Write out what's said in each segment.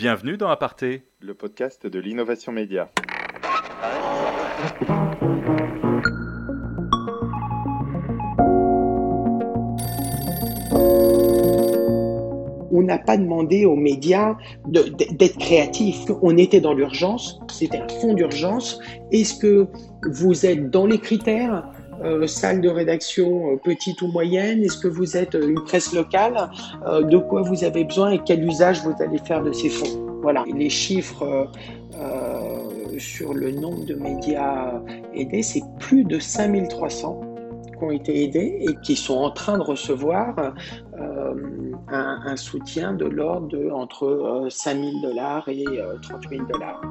Bienvenue dans Aparté, le podcast de l'innovation média. on n'a pas demandé aux médias d'être créatifs. On était dans l'urgence, c'était un fond d'urgence. Est-ce que vous êtes dans les critères? Euh, salle de rédaction euh, petite ou moyenne. Est-ce que vous êtes euh, une presse locale? De quoi vous avez besoin et quel usage vous allez faire de ces fonds? Voilà, les chiffres sur le nombre de médias aidés, c'est plus de 5300 qui ont été aidés et qui sont en train de recevoir un, soutien de l'ordre de entre 5 000 dollars et 30 000 dollars.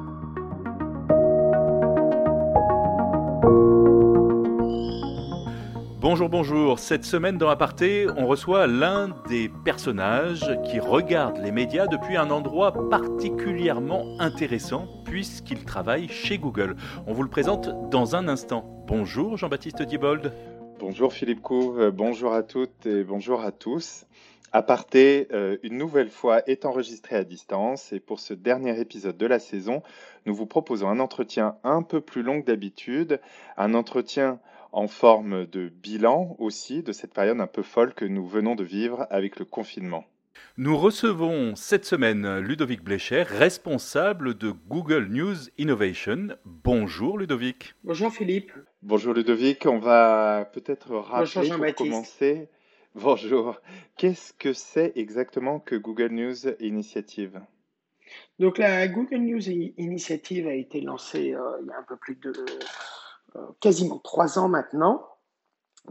Bonjour, bonjour. Cette semaine dans Aparté, on reçoit l'un des personnages qui regarde les médias depuis un endroit particulièrement intéressant puisqu'il travaille chez Google. On vous le présente dans un instant. Bonjour Jean-Baptiste Diebold. Bonjour Philippe Couve, bonjour à toutes et bonjour à tous. Aparté, euh, une nouvelle fois, est enregistré à distance et pour ce dernier épisode de la saison, nous vous proposons un entretien un peu plus long que d'habitude, un entretien en forme de bilan aussi de cette période un peu folle que nous venons de vivre avec le confinement. Nous recevons cette semaine Ludovic Blecher, responsable de Google News Innovation. Bonjour Ludovic. Bonjour Philippe. Bonjour Ludovic. On va peut-être rappeler pour commencer. Bonjour. Qu'est-ce que c'est exactement que Google News Initiative? Donc la Google News Initiative a été lancée euh, il y a un peu plus de quasiment trois ans maintenant,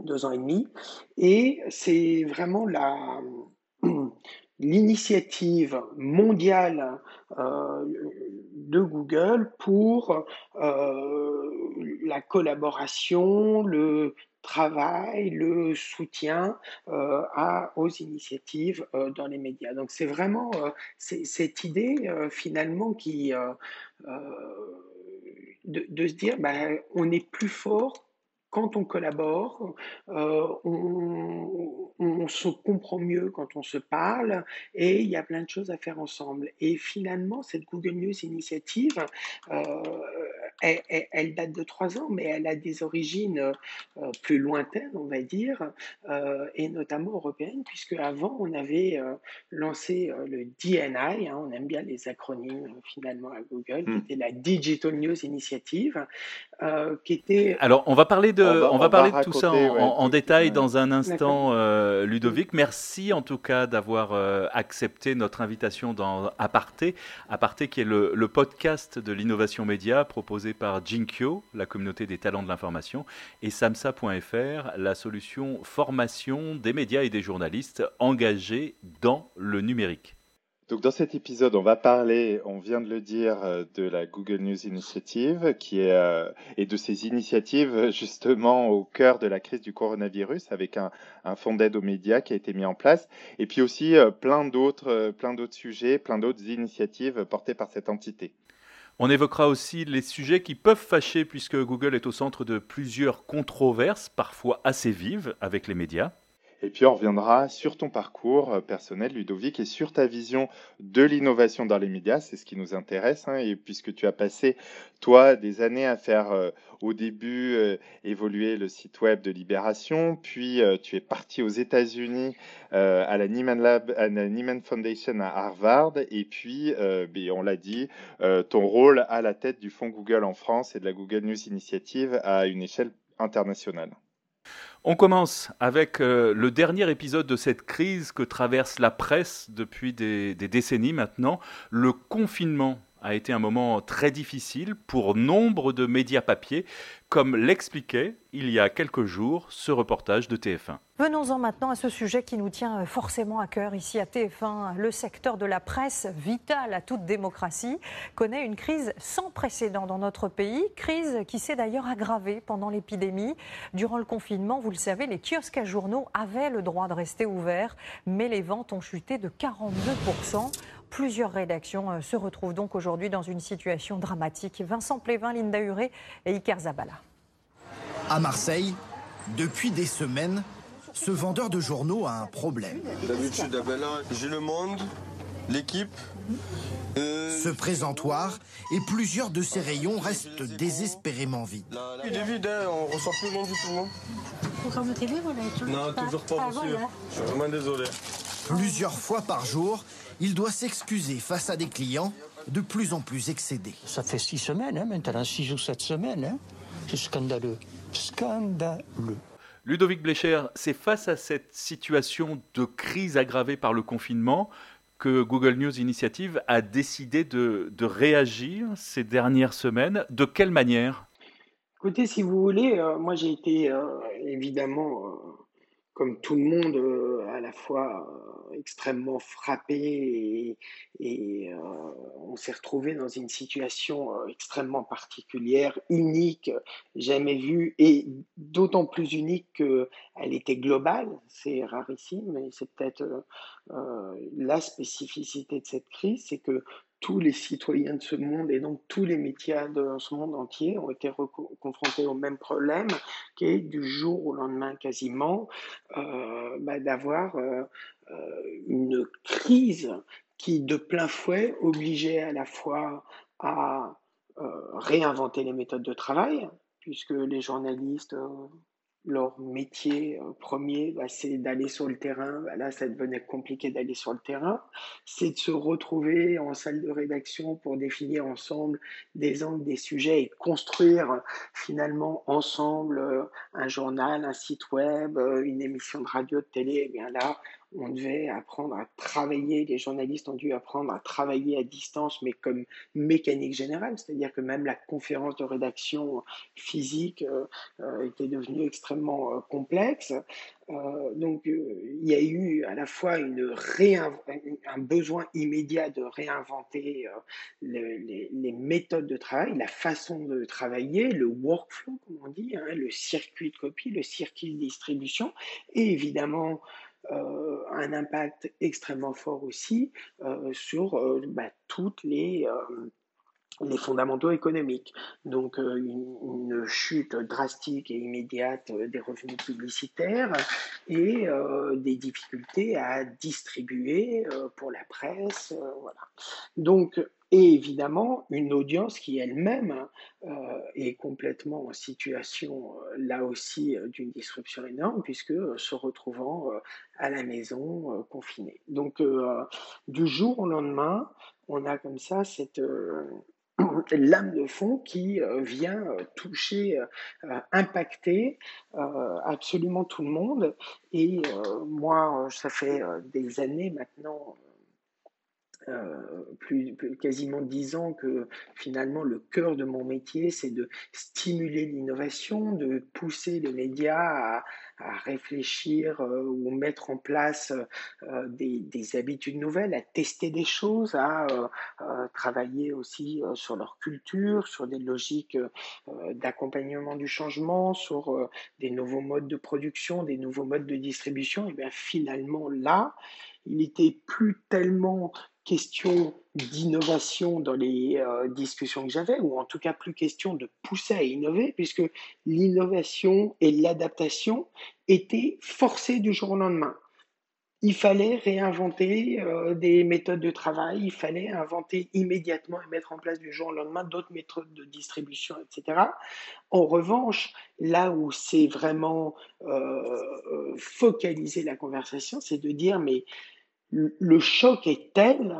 deux ans et demi, et c'est vraiment la l'initiative mondiale euh, de Google pour euh, la collaboration, le travail, le soutien à, aux initiatives dans les médias. Donc c'est vraiment cette idée finalement qui de, se dire ben, on est plus fort quand on collabore, euh, on, se comprend mieux quand on se parle et il y a plein de choses à faire ensemble. Et finalement, cette Google News initiative, euh, elle, date de trois ans, mais elle a des origines euh, plus lointaines, on va dire, et notamment européennes, puisque avant on avait lancé le DNI, hein, on aime bien les acronymes finalement à Google, qui hmm. était la Digital News Initiative, qui était... Alors, on va parler de on va, parler de tout ça en, détail dans un instant, euh, Ludovic. Merci en tout cas d'avoir euh, accepté notre invitation dans Aparté. Aparté qui est le, podcast de l'innovation média proposé par Jinkyo, la communauté des talents de l'information, et samsa.fr, la solution formation des médias et des journalistes engagés dans le numérique. Donc dans cet épisode, on va parler, on vient de le dire, euh, de la Google News Initiative, qui est euh, et de ces initiatives justement au cœur de la crise du coronavirus, avec un, fonds d'aide aux médias qui a été mis en place, et puis aussi euh, plein d'autres, plein d'autres sujets, plein d'autres initiatives portées par cette entité. On évoquera aussi les sujets qui peuvent fâcher puisque Google est au centre de plusieurs controverses, parfois assez vives, avec les médias. Et puis on reviendra sur ton parcours euh, personnel, Ludovic, et sur ta vision de l'innovation dans les médias. C'est ce qui nous intéresse, hein, et puisque tu as passé, toi, des années à faire euh, au début euh, évoluer le site web de Libération, puis tu es parti aux États-Unis à la Nieman Lab, à la Nieman Foundation à Harvard, et puis, ben, on l'a dit, ton rôle à la tête du fonds Google en France et de la Google News Initiative à une échelle internationale. On commence avec euh, le dernier épisode de cette crise que traverse la presse depuis des décennies maintenant, le confinement a été un moment très difficile pour nombre de médias papiers, comme l'expliquait il y a quelques jours ce reportage de TF1. Venons-en maintenant à ce sujet qui nous tient forcément à cœur ici à TF1. Le secteur de la presse, vital à toute démocratie, connaît une crise sans précédent dans notre pays, crise qui s'est d'ailleurs aggravée pendant l'épidémie. Durant le confinement, vous le savez, les kiosques à journaux avaient le droit de rester ouverts, mais les ventes ont chuté de 42%. Plusieurs rédactions euh, se retrouvent donc aujourd'hui dans une situation dramatique. Vincent Plévin, Linda Huré et Iker Zabala. À Marseille, depuis des semaines, ce vendeur de journaux a un problème. D'habitude, j'ai le monde, l'équipe. Ce présentoir et plusieurs de ces rayons restent désespérément vides. Il est vide, hein, on ressort plus long du tout. Hein. Programme TV, voilà, Non, toujours pas, Ah, monsieur. voilà. Je suis vraiment désolé. Plusieurs fois par jour, il doit s'excuser face à des clients de plus en plus excédés. Ça fait six semaines hein, maintenant, six ou sept semaines. Hein. C'est scandaleux. Scandaleux. Ludovic Blecher, c'est face à cette situation de crise aggravée par le confinement que Google News Initiative a décidé de, de réagir ces dernières semaines. De quelle manière? Écoutez, si vous voulez, euh, moi j'ai été euh, évidemment, euh, comme tout le monde, euh, à la fois euh, extrêmement frappé et, euh, on s'est retrouvé dans une situation extrêmement particulière, unique, jamais vue et d'autant plus unique qu'elle était globale. C'est rarissime, mais c'est peut-être la spécificité de cette crise, c'est que tous les citoyens de ce monde et donc tous les métiers de ce monde entier ont été confrontés au même problème, qui est du jour au lendemain quasiment euh, bah, d'avoir euh, euh, une crise qui de plein fouet obligeait à la fois à réinventer les méthodes de travail, puisque les journalistes leur métier euh, premier, bah, c'est d'aller sur le terrain. Bah, là, ça devenait compliqué d'aller sur le terrain. C'est de se retrouver en salle de rédaction pour définir ensemble des angles, des sujets et construire finalement ensemble euh, un journal, un site web, euh, une émission de radio, de télé. Et bien là, on devait apprendre à travailler, les journalistes ont dû apprendre à travailler à distance, mais comme mécanique générale, c'est-à-dire que même la conférence de rédaction physique euh, euh, était devenue extrêmement euh, complexe. Donc il y a eu à la fois un besoin immédiat de réinventer le- les, les méthodes de travail, la façon de travailler, le workflow, comme on dit, hein, le circuit de copie, le circuit de distribution, et évidemment euh, un impact extrêmement fort aussi euh, sur euh, bah, toutes les, euh, les fondamentaux économiques. Donc une, chute drastique et immédiate des revenus publicitaires et des difficultés à distribuer pour la presse. voilà. Donc, et évidemment, une audience qui elle-même euh, est complètement en situation, euh, là aussi, euh, d'une disruption énorme, puisque se retrouvant à la maison, confinée. Donc, du jour au lendemain, on a comme ça cette, lame de fond qui vient toucher, impacter absolument tout le monde. Et moi, ça fait des années maintenant, euh, quasiment dix ans que finalement le cœur de mon métier, c'est de stimuler l'innovation, de pousser les médias à, réfléchir euh, ou mettre en place euh, des, des habitudes nouvelles, à tester des choses, à travailler aussi sur leur culture, sur des logiques d'accompagnement du changement, sur des nouveaux modes de production, des nouveaux modes de distribution. Et bien finalement là, il était plus tellement question d'innovation dans les euh, discussions que j'avais, ou en tout cas plus question de pousser à innover, puisque l'innovation et l'adaptation étaient forcées du jour au lendemain. Il fallait réinventer euh, des méthodes de travail, il fallait inventer immédiatement et mettre en place du jour au lendemain d'autres méthodes de distribution, etc. En revanche, là où c'est vraiment euh, euh, focaliser la conversation, c'est de dire mais le choc est tel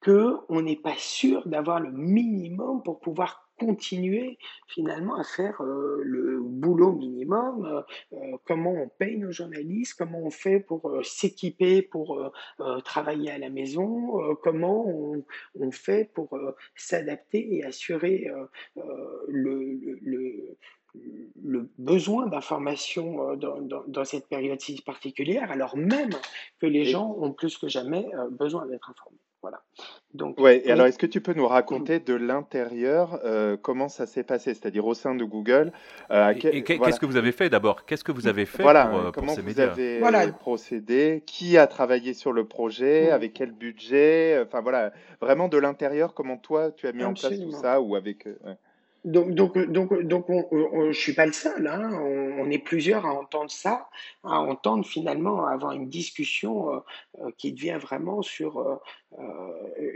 que on n'est pas sûr d'avoir le minimum pour pouvoir continuer finalement à faire euh, le boulot minimum, euh, euh, comment on paye nos journalistes, comment on fait pour s'équiper, pour travailler à la maison, comment on, fait pour s'adapter et assurer le, le- le besoin d'information euh, dans, dans- dans cette période si particulière, alors même que les Et- gens ont plus que jamais euh, besoin d'être informés. Voilà. Donc, Ouais, et oui. alors est-ce que tu peux nous raconter de l'intérieur euh, comment ça s'est passé, c'est-à-dire au sein de Google, euh, Et, voilà. qu'est-ce que vous avez fait d'abord? Qu'est-ce que vous avez fait Voilà, pour, euh, pour comment ces vous médias? avez Voilà. procédé, qui a travaillé sur le projet, Mm. avec quel budget, enfin voilà, vraiment de l'intérieur, comment toi tu as mis en place tout ça ou avec. euh, ouais. Donc, donc, donc, donc on, je suis pas le seul. Hein. On, est plusieurs à entendre ça, à entendre finalement avoir une discussion euh, euh, qui devient vraiment sur euh,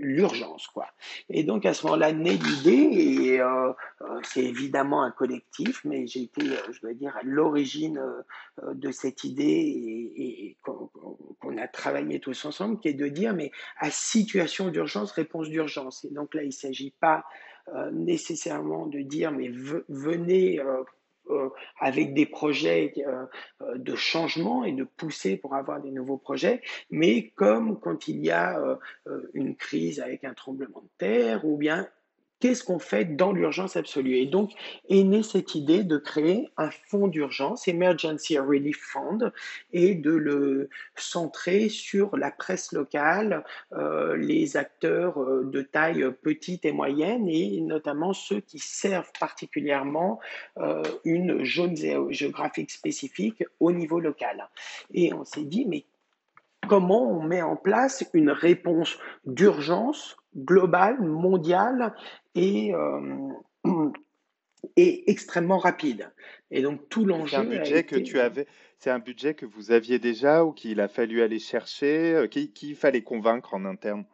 l'urgence, quoi. Et donc à ce moment-là naît l'idée, et c'est évidemment un collectif, mais j'ai été, je dois dire, à l'origine de cette idée et, qu'on a travaillé tous ensemble, qui est de dire, mais à situation d'urgence, réponse d'urgence. Et donc là, il s'agit pas nécessairement de dire mais venez euh, euh, avec des projets de changement et de pousser pour avoir des nouveaux projets, mais comme quand il y a une crise avec un tremblement de terre ou bien qu'est-ce qu'on fait dans l'urgence absolue Et donc est née cette idée de créer un fonds d'urgence, Emergency Relief Fund, et de le centrer sur la presse locale, euh, les acteurs euh, de taille petite et moyenne, et notamment ceux qui servent particulièrement euh, une zone géographique spécifique au niveau local. Et on s'est dit, mais comment on met en place une réponse d'urgence globale, mondiale et, euh, et extrêmement rapide. Et donc tout l'enjeu. C'est un budget que tu avais. C'est un budget que vous aviez déjà ou qu'il a fallu aller chercher, euh, qu'il fallait convaincre en interne?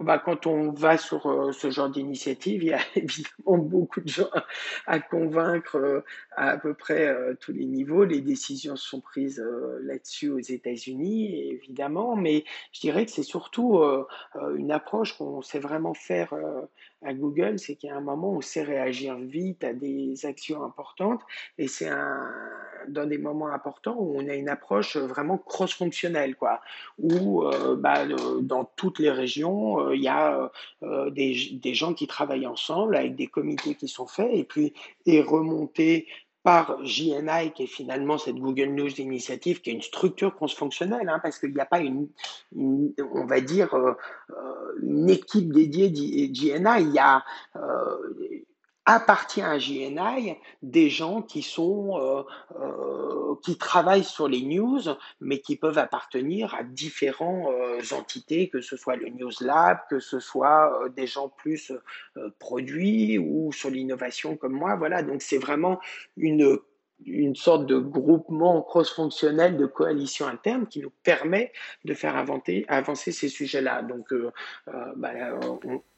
Bah, quand on va sur euh, ce genre d'initiative, il y a évidemment beaucoup de gens à convaincre euh, à peu près euh, tous les niveaux. Les décisions sont prises là-dessus aux États-Unis, évidemment, mais je dirais que c'est surtout une approche qu'on sait vraiment faire à Google, c'est qu'il y a un moment où on sait réagir vite à des actions importantes, et c'est un, dans des moments importants où on a une approche vraiment cross-fonctionnelle, quoi, où bah, dans toutes les régions, il y a euh, des, des, gens qui travaillent ensemble avec des comités qui sont faits et puis est remonté par JNI, qui est finalement cette Google News initiative, qui est une structure cross-fonctionnelle, hein, parce qu'il n'y a pas une, on va dire, euh, euh, une équipe dédiée JNI. Il y a appartient à JNI des gens qui sont euh, euh, qui travaillent sur les news, mais qui peuvent appartenir à différentes euh, entités, que ce soit le News Lab, que ce soit euh, des gens plus euh, produits ou sur l'innovation comme moi. Voilà, donc c'est vraiment une une sorte de groupement cross-fonctionnel de coalition interne qui nous permet de faire avancer, avancer ces sujets-là. Donc, euh, euh, bah,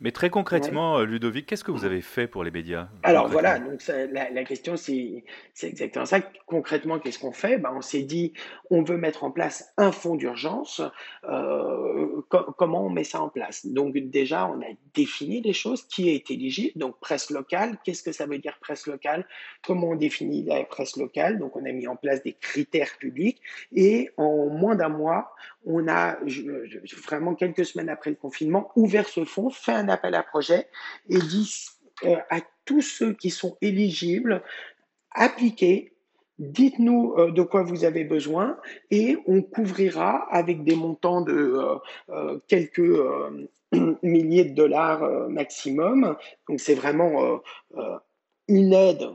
Mais très concrètement, Ludovic, qu'est-ce que vous avez fait pour les médias Alors voilà, donc la, question c'est exactement ça. Concrètement, qu'est-ce qu'on fait? Bah, On s'est dit, on veut mettre en place un fonds d'urgence. Euh, comment on met ça en place? Donc déjà, on a défini les choses, qui est éligible, donc presse locale. Qu'est-ce que ça veut dire presse locale? Comment on définit la presse Donc, on a mis en place des critères publics et en moins d'un mois, on a vraiment quelques semaines après le confinement ouvert ce fonds, fait un appel à projet et dit euh, à tous ceux qui sont éligibles, appliquez, dites-nous euh, de quoi vous avez besoin et on couvrira avec des montants de euh, quelques milliers de dollars maximum. Donc c'est vraiment une aide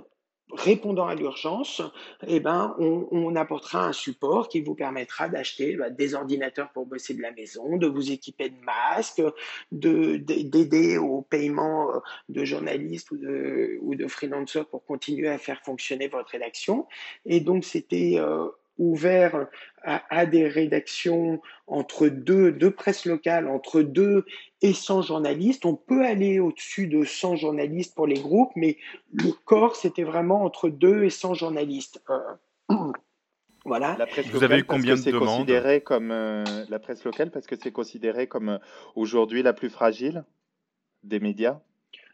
répondant à l'urgence, eh ben, on, apportera un support qui vous permettra d'acheter bah, des ordinateurs pour bosser de la maison, de vous équiper de masques, d'aider au paiement euh, de journalistes ou de, ou de freelancers pour continuer à faire fonctionner votre rédaction. Et donc, c'était euh, ouvert à, des rédactions entre deux, deux presses locales, entre deux et 100 journalistes. On peut aller au-dessus de 100 journalistes pour les groupes, mais le corps, c'était vraiment entre deux et 100 journalistes. Euh, voilà. La presse Vous avez eu combien de demandes considéré comme euh, la presse locale parce que c'est considéré comme euh, aujourd'hui la plus fragile des médias?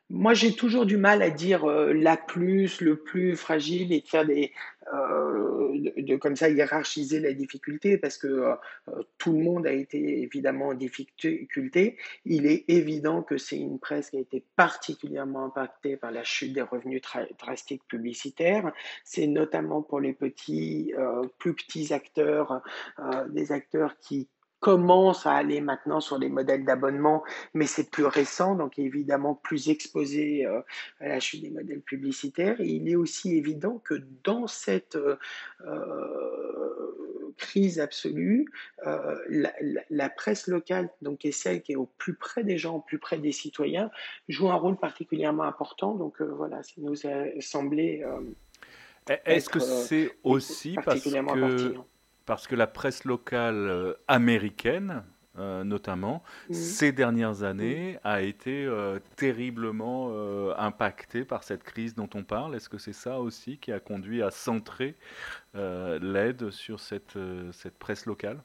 Moi, j'ai toujours du mal à dire la plus, le plus fragile et de faire des, euh, de, comme ça hiérarchiser la difficulté parce que euh, tout le monde a été évidemment en difficulté. Il est évident que c'est une presse qui a été particulièrement impactée par la chute des revenus drastiques publicitaires. C'est notamment pour les petits, euh, plus petits acteurs, des acteurs qui commence à aller maintenant sur les modèles d'abonnement, mais c'est plus récent, donc évidemment plus exposé euh, à la chute des modèles publicitaires. Et il est aussi évident que dans cette, euh, euh crise absolue. La, presse locale, donc est celle qui est au plus près des gens, au plus près des citoyens, joue un rôle particulièrement important. Donc voilà, ça nous a semblé. Est-ce que c'est aussi parce que, parce que la presse locale américaine, euh, notamment, mmh. ces dernières années, mmh. a été euh, terriblement euh, impacté par cette crise dont on parle. Est-ce que c'est ça aussi qui a conduit à centrer l'aide sur cette, cette presse locale?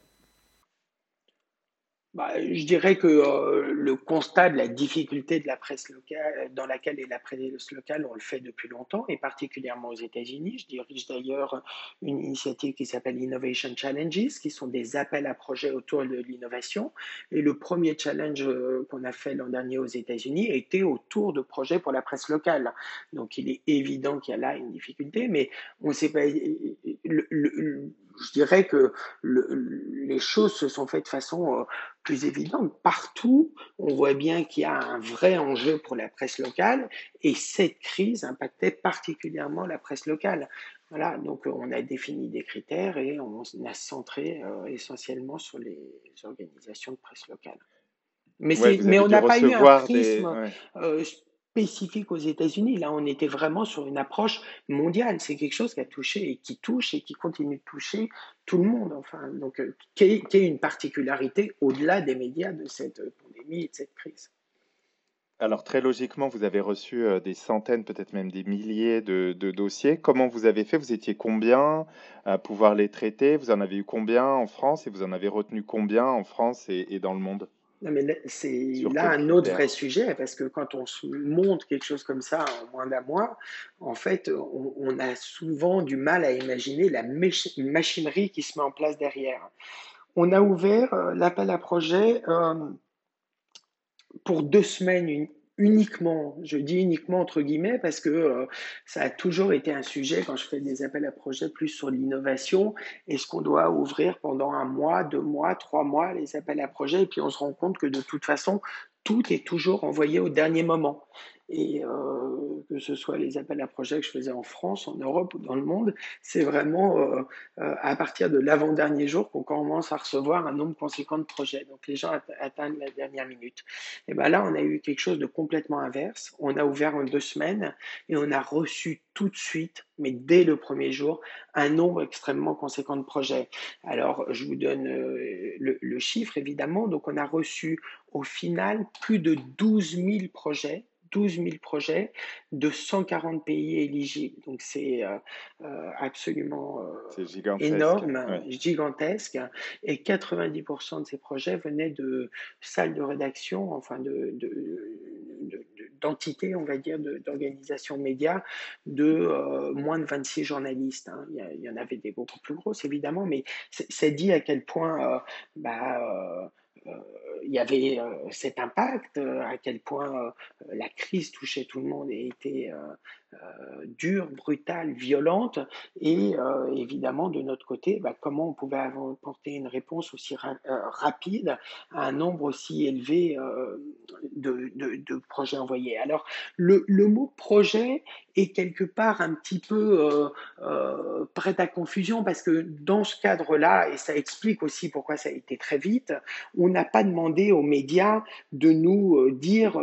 Bah, je dirais que euh, le constat de la difficulté de la presse locale, dans laquelle est la presse locale, on le fait depuis longtemps, et particulièrement aux États-Unis. Je dirige d'ailleurs une initiative qui s'appelle Innovation Challenges, qui sont des appels à projets autour de l'innovation. Et le premier challenge euh, qu'on a fait l'an dernier aux États-Unis était autour de projets pour la presse locale. Donc il est évident qu'il y a là une difficulté, mais on ne sait pas. Je dirais que les choses se sont faites de façon euh, plus évidente. Partout, on voit bien qu'il y a un vrai enjeu pour la presse locale et cette crise impactait particulièrement la presse locale. Voilà, donc on a défini des critères et on a centré euh, essentiellement sur les organisations de presse locale. Mais, mais on n'a pas eu un prisme euh, spécifique aux États-Unis. Là, on était vraiment sur une approche mondiale. C'est quelque chose qui a touché et qui touche et qui continue de toucher tout le monde. Enfin, donc, euh, qui est, une particularité au-delà des médias de cette pandémie et de cette crise. Alors très logiquement, vous avez reçu euh, des centaines, peut-être même des milliers de, dossiers. Comment vous avez fait? Vous étiez combien à pouvoir les traiter? Vous en avez eu combien en France et vous en avez retenu combien en France et dans le monde? Mais c'est là un autre vrai sujet, parce que quand on se monte quelque chose comme ça en moins d'un mois, en fait, on, a souvent du mal à imaginer la machinerie qui se met en place derrière. On a ouvert euh, l'appel à projet euh, pour deux semaines uniquement, je dis uniquement entre guillemets, parce que euh, ça a toujours été un sujet quand je fais des appels à projets plus sur l'innovation. Est-ce qu'on doit ouvrir pendant un mois, deux mois, trois mois les appels à projets? Et puis on se rend compte que de toute façon, tout est toujours envoyé au dernier moment et euh, que ce soit les appels à projets que je faisais en France, en Europe ou dans le monde, c'est vraiment euh, euh, à partir de l'avant-dernier jour qu'on commence à recevoir un nombre conséquent de projets. Donc les gens atteignent la dernière minute. Et ben là, on a eu quelque chose de complètement inverse. On a ouvert en deux semaines et on a reçu tout de suite, mais dès le premier jour, un nombre extrêmement conséquent de projets. Alors, je vous donne le chiffre, évidemment. Donc, on a reçu au final plus de 12 000 projets 12 000 projets de 140 pays éligibles. Donc c'est euh, euh, absolument euh, énorme, gigantesque. Et 90% de ces projets venaient de salles de rédaction, enfin de, d'entités, on va dire, d'organisations médias de moins de 26 journalistes. Hein. Il, y, en avait des beaucoup plus grosses, évidemment, mais c'est dit à quel point bah, euh, il y avait euh, cet impact, euh, à quel point la crise touchait tout le monde et était euh, dure, brutale, violente, et euh, évidemment de notre côté, bah, comment on pouvait apporter une réponse aussi euh, rapide à un nombre aussi élevé de, projets envoyés? Alors le, le, mot projet est quelque part un petit peu prêt à confusion parce que dans ce cadre-là, et ça explique aussi pourquoi ça a été très vite, on n'a pas demandé aux médias de nous dire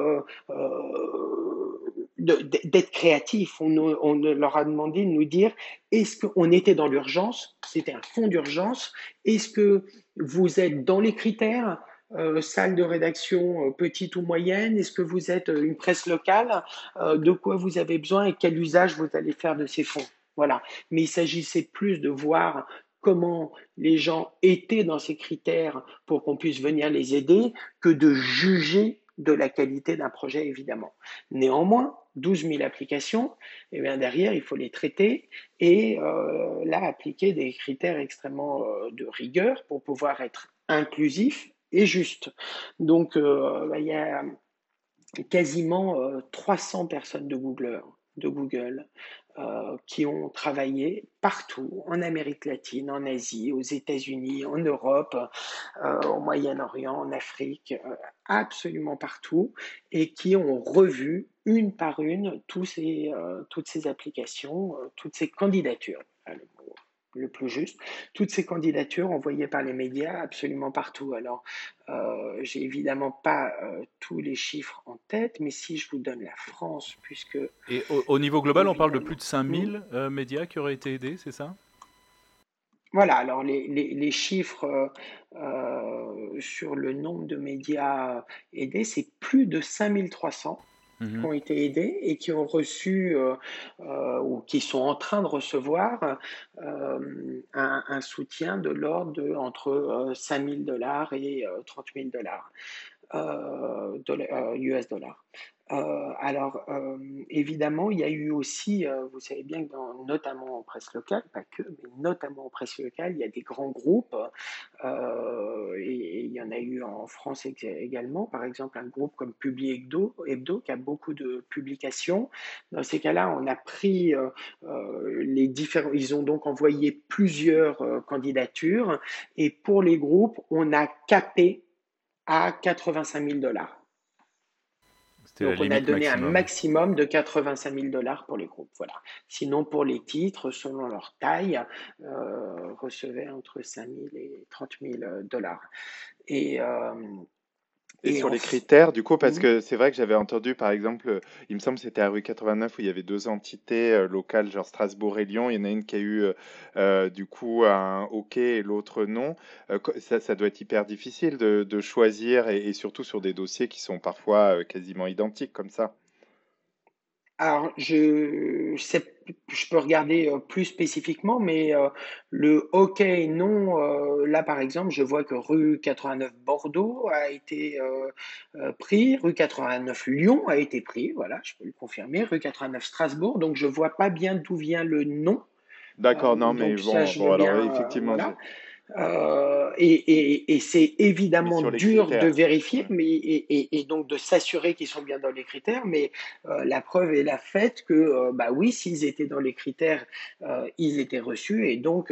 d'être créatifs. On, leur a demandé de nous dire est-ce qu'on était dans l'urgence? C'était un fond d'urgence. Est-ce que vous êtes dans les critères euh, salle de rédaction euh, petite ou moyenne? Est-ce que vous êtes euh, une presse locale? De quoi vous avez besoin et quel usage vous allez faire de ces fonds? Voilà. Mais il s'agissait plus de voir comment les gens étaient dans ces critères pour qu'on puisse venir les aider que de juger de la qualité d'un projet, évidemment. Néanmoins, 12 000 applications, et eh bien derrière, il faut les traiter et euh, là, appliquer des critères extrêmement euh, de rigueur pour pouvoir être inclusif et juste. Donc, euh, bah, il y a quasiment 300 personnes de Google, de Google euh, qui ont travaillé partout, en Amérique latine, en Asie, aux États-Unis, en Europe, euh, au Moyen-Orient, en Afrique, euh, absolument partout, et qui ont revu une par une toutes ces applications, toutes ces candidatures. Le plus juste. Toutes ces candidatures envoyées par les médias absolument partout. Alors, euh, j'ai évidemment pas euh, tous les chiffres en tête, mais si je vous donne la France, puisque... Et au, niveau global, on parle de plus de 5000 euh, médias qui auraient été aidés, c'est ça? Voilà, alors les, les, les chiffres euh, sur le nombre de médias aidés, c'est plus de 5300 qui mhm. ont été aidés et qui ont reçu euh, euh, ou qui sont en train de recevoir euh, un, un, soutien de l'ordre de entre 5 000 dollars et 30 000 dollars US dollars. Euh, alors, euh, évidemment, il y a eu aussi, euh, vous savez bien que dans, notamment en presse locale, pas que, mais notamment en presse locale, il y a des grands groupes, et, il y en a eu en France également, par exemple un groupe comme Publi Hebdo, Hebdo qui a beaucoup de publications. Dans ces cas-là, on a pris les différents, ils ont donc envoyé plusieurs candidatures, et pour les groupes, on a capé à 85 000 dollars. Donc on a donné un maximum de 85 000 dollars pour les groupes. Voilà. Sinon, pour les titres, selon leur taille, euh, recevaient entre 5 000 et 30 000 dollars. Et, euh, et, sur les critères, du coup, parce mmh. que c'est vrai que j'avais entendu, par exemple, il me semble que c'était à rue 89 où il y avait deux entités euh, locales, genre Strasbourg et Lyon. Il y en a une qui a eu, euh, euh, du coup, un OK et l'autre non. ça, ça doit être hyper difficile de, de choisir et, et, surtout sur des dossiers qui sont parfois quasiment identiques comme ça. Alors, je, je peux regarder euh, plus spécifiquement, mais euh, le OK non, euh, là par exemple, je vois que rue 89 Bordeaux a été pris, rue 89 Lyon a été pris, voilà, je peux le confirmer, rue 89 Strasbourg, donc je vois pas bien d'où vient le nom. D'accord, non, mais bon, alors effectivement. Euh, et, et, et c'est évidemment dur de vérifier, mais et, donc de s'assurer qu'ils sont bien dans les critères. Mais euh, la preuve est la faite que, euh, bah oui, s'ils étaient dans les critères, euh, ils étaient reçus. Et donc,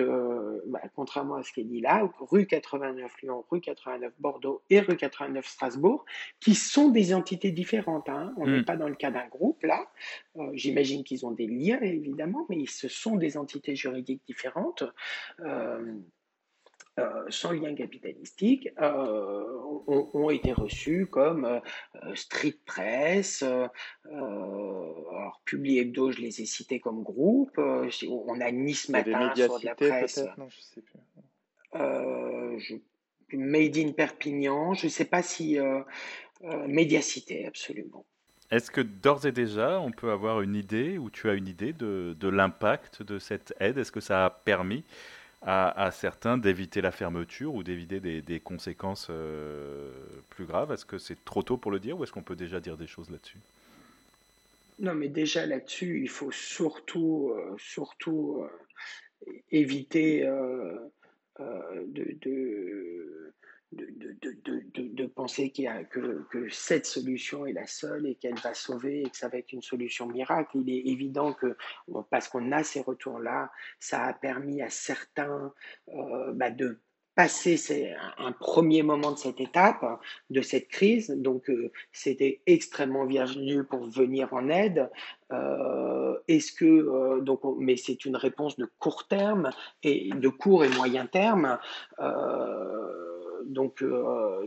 bah, contrairement à ce qui est dit là, rue 89 Lyon, rue 89 Bordeaux et rue 89 Strasbourg, qui sont des entités différentes. Hein. On n'est hmm. pas dans le cas d'un groupe là. J'imagine qu'ils ont des liens évidemment, mais ce sont des entités juridiques différentes. Euh, sans lien capitalistique euh, ont, été reçus comme euh, Street Press, alors Publi Hebdo, je les ai cités comme groupe, on a Nice Matin sur de la presse. Non, je sais plus. Made in Perpignan, je ne sais pas si Médiacité, absolument. Est-ce que d'ores et déjà, on peut avoir une idée, ou tu as une idée de, de l'impact de cette aide? Est-ce que ça a permis à, certains d'éviter la fermeture ou d'éviter des, conséquences euh, plus graves? Est-ce que c'est trop tôt pour le dire ou est-ce qu'on peut déjà dire des choses là-dessus? Non, mais déjà là-dessus, il faut surtout, euh, surtout euh, éviter de de, penser qu'il a, que, que, cette solution est la seule et qu'elle va sauver et que ça va être une solution miracle. Il est évident que, parce qu'on a ces retours-là, ça a permis à certains euh, bah, de passer c'est un, premier moment de cette étape, de cette crise. Donc, euh, c'était extrêmement bienvenu pour venir en aide. Euh, est-ce que donc, mais c'est une réponse de court terme et de court et moyen terme. Donc,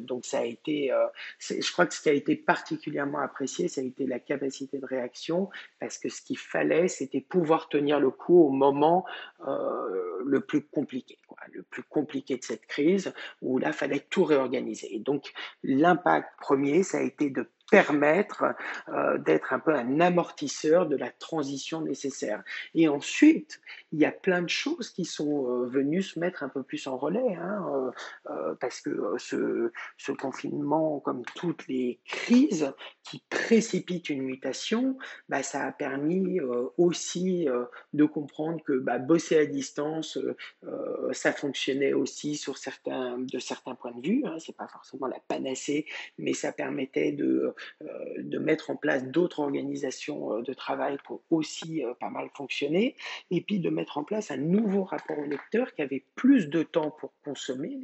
donc ça a été, je crois que ce qui a été particulièrement apprécié, ça a été la capacité de réaction, parce que ce qu'il fallait, c'était pouvoir tenir le coup au moment le plus compliqué, le plus compliqué de cette crise où là, fallait tout réorganiser. Donc, l'impact premier, ça a été de permettre euh, d'être un peu un amortisseur de la transition nécessaire. Et ensuite, il y a plein de choses qui sont euh, venues se mettre un peu plus en relais, hein, euh, parce que ce, ce, confinement, comme toutes les crises qui précipitent une mutation, bah, ça a permis aussi de comprendre que bah, bosser à distance, ça fonctionnait aussi sur certains, de certains points de vue. Hein, c'est pas forcément la panacée, mais ça permettait de de mettre en place d'autres organisations euh, de travail pour aussi euh, pas mal fonctionner, et puis de mettre en place un nouveau rapport au lecteur qui avait plus de temps pour consommer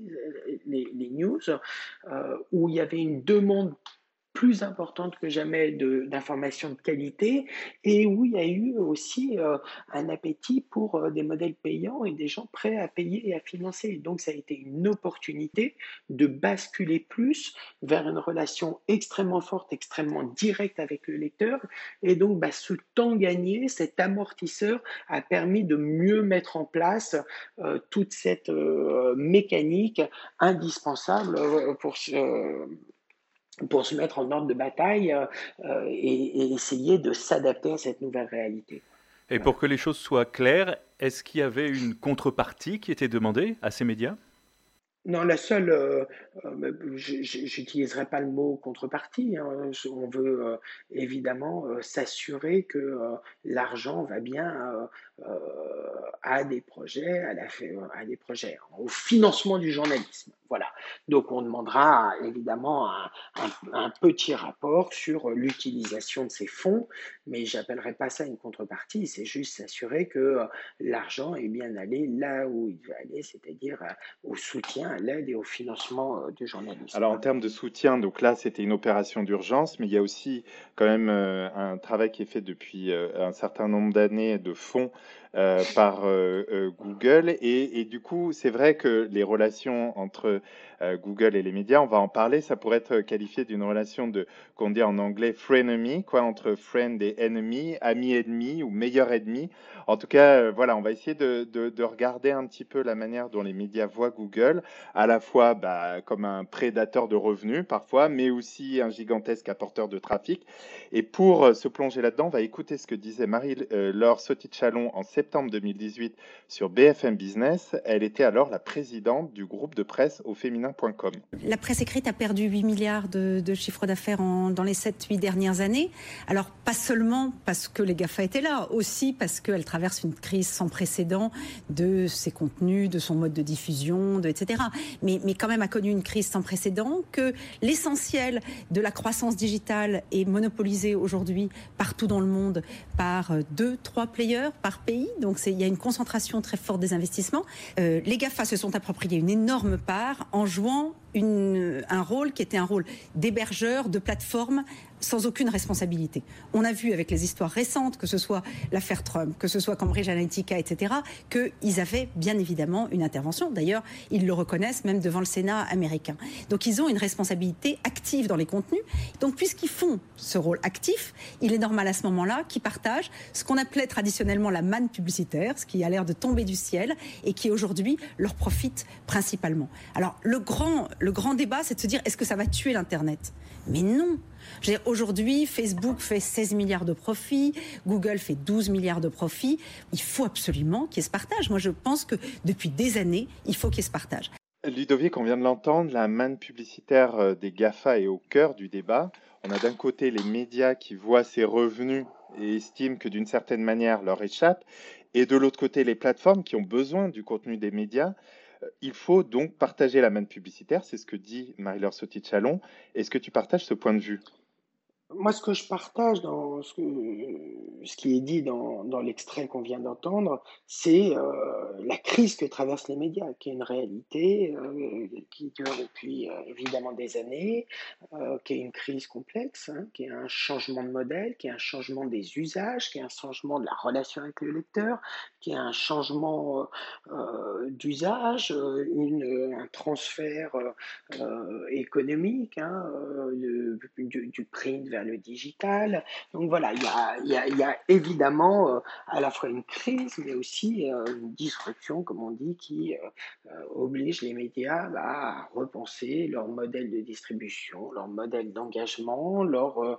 les, les news, où il y avait une demande plus importante que jamais d'informations de, qualité et où il y a eu aussi euh, un appétit pour euh, des modèles payants et des gens prêts à payer et à financer. Donc ça a été une opportunité de basculer plus vers une relation extrêmement forte, extrêmement directe avec le lecteur. Et donc bah, ce temps gagné, cet amortisseur a permis de mieux mettre en place euh, toute cette mécanique indispensable pour pour se mettre en ordre de bataille euh, euh, et, essayer de s'adapter à cette nouvelle réalité. Et pour que les choses soient claires, est-ce qu'il y avait une contrepartie qui était demandée à ces médias? Non, la seule, euh, j'utiliserai pas le mot contrepartie. Hein. on veut évidemment s'assurer que l'argent va bien à des projets, à, la, des projets au financement du journalisme. Voilà. Donc on demandera évidemment un, petit rapport sur l'utilisation de ces fonds, mais j'appellerai pas ça une contrepartie, c'est juste s'assurer que l'argent est bien allé là où il doit aller, c'est-à-dire au soutien, à l'aide et au financement euh, du journalisme. Alors en termes de soutien, donc là c'était une opération d'urgence, mais il y a aussi quand même euh, un travail qui est fait depuis euh, un certain nombre d'années de fonds par Google. Et, du coup, c'est vrai que les relations entre euh, Google et les médias. On va en parler. Ça pourrait être qualifié d'une relation de qu'on dit en anglais frenemy, quoi, entre friend et enemy, ami ennemi ou meilleur ennemi. En tout cas, euh, voilà, on va essayer de, de, regarder un petit peu la manière dont les médias voient Google, à la fois bah, comme un prédateur de revenus parfois, mais aussi un gigantesque apporteur de trafic. Et pour euh, se plonger là-dedans, on va écouter ce que disait Marie-Laure Sotit-Chalon en septembre 2018 sur BFM Business. Elle était alors la présidente du groupe de presse au féminin la presse écrite a perdu 8 milliards de, de chiffre d'affaires dans les 7-8 dernières années. Alors, pas seulement parce que les GAFA étaient là, aussi parce qu'elle traverse une crise sans précédent de ses contenus, de son mode de diffusion, etc. Mais, mais quand même a connu une crise sans précédent, que l'essentiel de la croissance digitale est monopolisé aujourd'hui partout dans le monde par deux, trois players par pays. Donc, il y a une concentration très forte des investissements. Euh, les GAFA se sont appropriés une énorme part en jouant un rôle qui était un rôle d'hébergeur, de plateforme, sans aucune responsabilité. On a vu avec les histoires récentes, que ce soit l'affaire Trump, que ce soit Cambridge Analytica, etc., qu'ils avaient bien évidemment une intervention. D'ailleurs, ils le reconnaissent même devant le Sénat américain. Donc ils ont une responsabilité active dans les contenus. Donc puisqu'ils font ce rôle actif, il est normal à ce moment-là qu'ils partagent ce qu'on appelait traditionnellement la manne publicitaire, ce qui a l'air de tomber du ciel et qui aujourd'hui leur profite principalement. Alors le grand, le grand débat, c'est de se dire est-ce que ça va tuer l'Internet? Mais non. Aujourd'hui, Facebook fait 16 milliards de profits, Google fait 12 milliards de profits. Il faut absolument qu'il y ait ce partage. Moi, je pense que depuis des années, il faut qu'il y ait ce partage. Ludovic, on vient de l'entendre, la manne publicitaire euh, des GAFA est au cœur du débat. On a d'un côté les médias qui voient ces revenus et estiment que d'une certaine manière leur échappent, et de l'autre côté les plateformes qui ont besoin du contenu des médias. Il faut donc partager la manne publicitaire, c'est ce que dit Marie-Laure. Est-ce que tu partages ce point de vue? Moi, ce que je partage dans ce, qui est dit dans, l'extrait qu'on vient d'entendre, c'est euh, la crise que traversent les médias, qui est une réalité euh, qui dure depuis euh, évidemment des années, qui est une crise complexe, hein, qui est un changement de modèle, qui est un changement des usages, qui est un changement de la relation avec le lecteur, qui est un changement d'usage, un transfert économique hein, du, du print le digital. Donc voilà, il y a, évidemment euh, à la fois une crise, mais aussi euh, une disruption, comme on dit, qui euh, oblige les médias bah, à repenser leur modèle de distribution, leur modèle d'engagement, leur,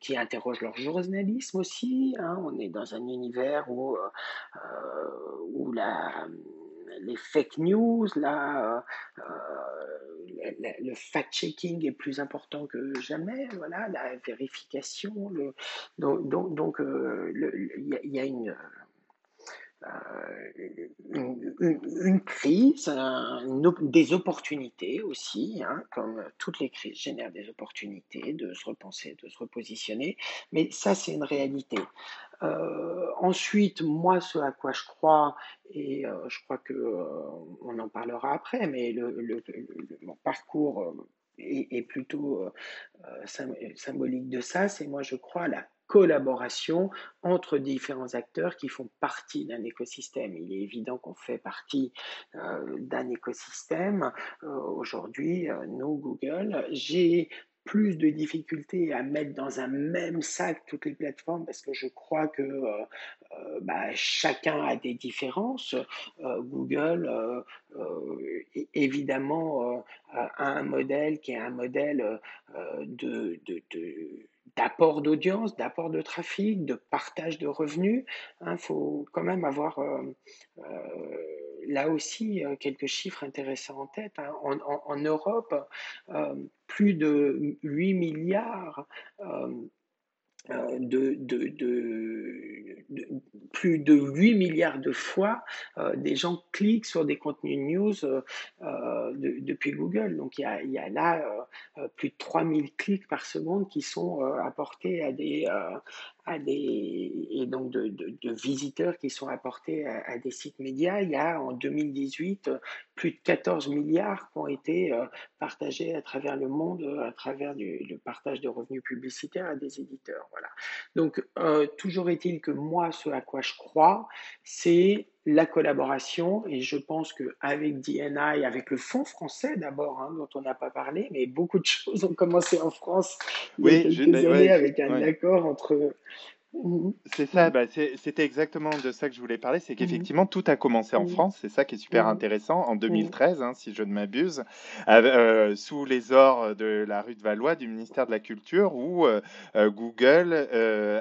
qui interroge leur journalisme aussi. Hein. On est dans un univers où, où la les fake news, là, euh, le fact-checking est plus important que jamais, voilà, la vérification. Donc, donc, euh, il y, a une, euh, une, crise, des opportunités aussi, hein, comme toutes les crises génèrent des opportunités de se repenser, de se repositionner, mais ça c'est une réalité. Euh, ensuite, moi, ce à quoi je crois, et euh, je crois que on en parlera après, mais le, mon parcours est, plutôt symbolique de ça, c'est moi je crois la collaboration entre différents acteurs qui font partie d'un écosystème. Il est évident qu'on fait partie d'un écosystème. Aujourd'hui, nous, Google, j'ai plus de difficultés à mettre dans un même sac toutes les plateformes parce que je crois que euh, euh, bah, chacun a des différences. Euh, Google, évidemment, a un modèle qui est un modèle d'apport d'audience, d'apport de trafic, de partage de revenus. Il hein, faut quand même avoir là aussi quelques chiffres intéressants en tête. Hein. En, Europe, plus de 8 milliards euh, de, plus de 8 milliards de fois, euh, des gens cliquent sur des contenus news euh, depuis Google. Donc il y a, il y a là plus de 3000 clics par seconde qui sont apportés à des, à des, et donc de, de, de, visiteurs qui sont apportés à, des sites médias. Il y a en 2018 plus de 14 milliards qui ont été euh, partagés à travers le monde à travers du, le partage de revenus publicitaires à des éditeurs. Voilà. Donc euh, toujours est-il que moi, ce à quoi je crois, c'est la collaboration. Et je pense qu'avec DNI, avec le fonds français d'abord, hein, dont on n'a pas parlé, mais beaucoup de choses ont commencé en France oui, il y a quelques avec un accord entre c'est ça, bah, c'était exactement de ça que je voulais parler, c'est mmh qu'effectivement tout a commencé en France, c'est ça qui est super intéressant, en 2013, hein, si je ne m'abuse, euh, sous les ors de la rue de Valois du ministère de la Culture, où euh, euh, Google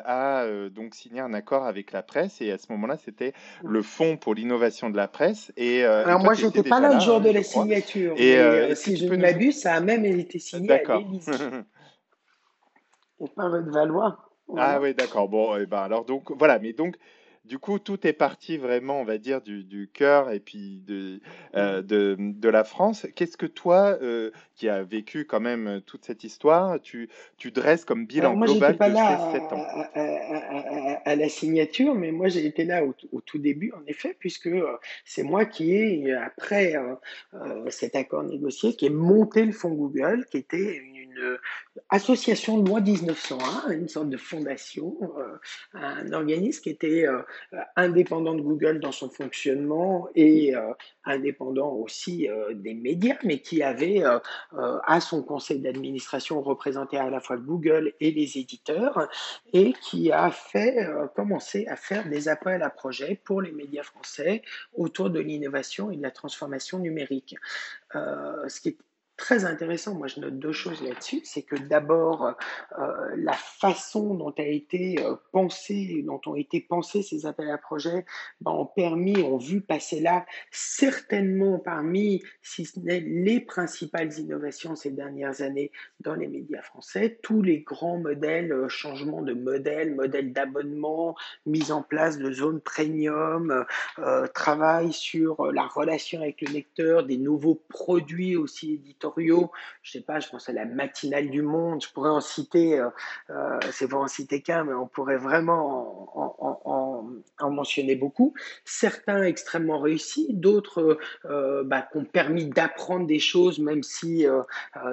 a donc signé un accord avec la presse, et à ce moment-là, c'était le Fonds pour l'innovation de la presse. Et, Alors moi, je n'étais pas là le jour de la signature, et, si je ne m'abuse, ça a même été signé à l'Élysée. et pas rue de Valois. Ah oui, d'accord. Bon, et eh ben alors donc voilà, mais donc du coup tout est parti vraiment, on va dire, du, du cœur et puis de, euh, de, de la France. Qu'est-ce que toi, euh, qui as vécu quand même toute cette histoire, tu, tu dresses comme bilan moi, global pas de là ces sept ans? à, à, à, la signature, mais moi j'ai été là au, au, tout début, en effet, puisque euh, c'est moi qui ai, après cet accord négocié, qui ai monté le fonds Google, qui était une une association de loi 1901, une sorte de fondation, euh, un organisme qui était euh, indépendant de Google dans son fonctionnement et euh, indépendant aussi des médias, mais qui avait à son conseil d'administration représenté à la fois Google et les éditeurs et qui a fait commencer à faire des appels à projets pour les médias français autour de l'innovation et de la transformation numérique. ce qui est très intéressant. Moi, je note deux choses là-dessus. C'est que d'abord, euh, la façon dont a été euh, pensé, dont ont été pensés ces appels à projets, ben, ont permis, ont vu passer là certainement parmi, si ce n'est les principales innovations ces dernières années dans les médias français, tous les grands modèles, euh, changements de modèle, modèles d'abonnement, mise en place de zones premium, travail sur la relation avec le lecteur, des nouveaux produits aussi éditoriaux je sais pas, je pense à la matinale du monde, je pourrais en citer, euh, euh, c'est pour en citer qu'un, mais on pourrait vraiment en, mentionner beaucoup. Certains extrêmement réussis, d'autres euh, bah, qui ont permis d'apprendre des choses, même si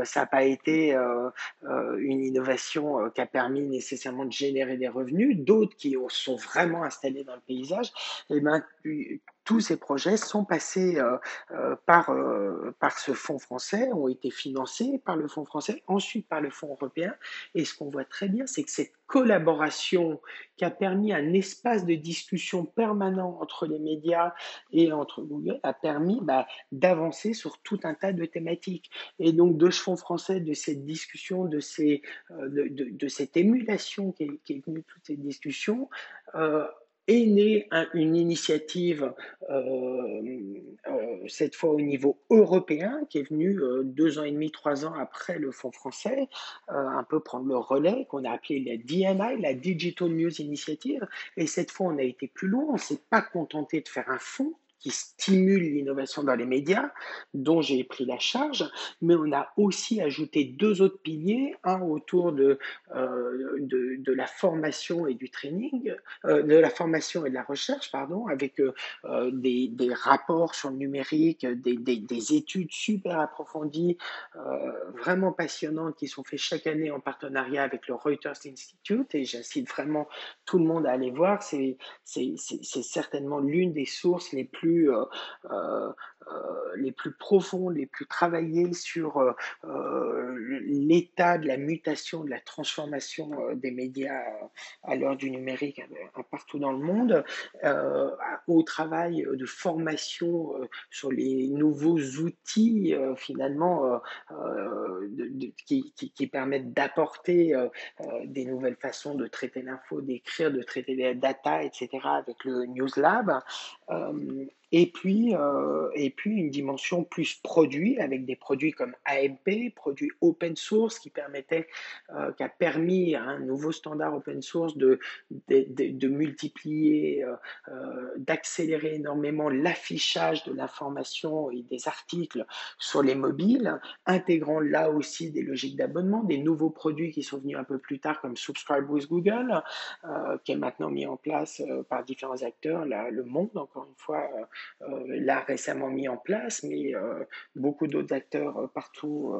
ça n'a pas été une innovation qui a permis nécessairement de générer des revenus, d'autres qui sont vraiment installés dans le paysage. Et eh ben, tous ces projets sont passés euh, euh, par, euh, par ce fonds français, ont été financés par le fonds français, ensuite par le fonds européen. Et ce qu'on voit très bien, c'est que cette collaboration qui a permis un espace de discussion permanent entre les médias et entre Google a permis bah, d'avancer sur tout un tas de thématiques. Et donc de ce fonds français, de cette discussion, de, ces, de, de, cette émulation qui est, qui est venue de toutes ces discussions, est née une initiative, euh, euh, cette fois au niveau européen, qui est venue euh, deux ans et demi, trois ans après le fonds français, un peu prendre le relais, qu'on a appelé la DNI, la Digital News Initiative. Et cette fois, on a été plus loin, on ne s'est pas contenté de faire un fonds qui stimule l'innovation dans les médias, dont j'ai pris la charge, mais on a aussi ajouté deux autres piliers, un autour de, euh, de, la formation et du training, euh, de la formation et de la recherche, pardon, avec euh, des, des, rapports sur le numérique, des, des, des études super approfondies, vraiment passionnantes qui sont faites chaque année en partenariat avec le Reuters Institute, et j'incite vraiment tout le monde à aller voir, c'est certainement l'une des sources les plus, euh, euh, euh, les plus profondes, les plus travaillées sur l'état de la mutation, de la transformation des médias à l'heure du numérique partout dans le monde, au travail de formation sur les nouveaux outils finalement qui, permettent d'apporter des nouvelles façons de traiter l'info, d'écrire, de traiter les data, etc. avec le News Lab. Et puis, euh, et puis une dimension plus produit avec des produits comme AMP, produits open source qui permettait, euh, qui a permis à un nouveau standard open source de, de, multiplier, euh, d'accélérer énormément l'affichage de l'information et des articles sur les mobiles, intégrant là aussi des logiques d'abonnement, des nouveaux produits qui sont venus un peu plus tard comme Subscribe with Google, qui est maintenant mis en place par différents acteurs, là, le monde encore une fois l'a récemment mis en place, mais euh, beaucoup d'autres acteurs euh, partout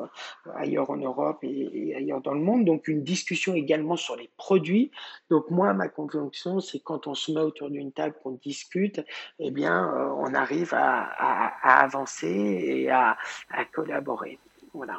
ailleurs en Europe et, ailleurs dans le monde. Donc une discussion également sur les produits. Donc moi, ma conviction, c'est quand on se met autour d'une table, qu'on discute, eh bien, on arrive à, avancer et à, collaborer. Voilà.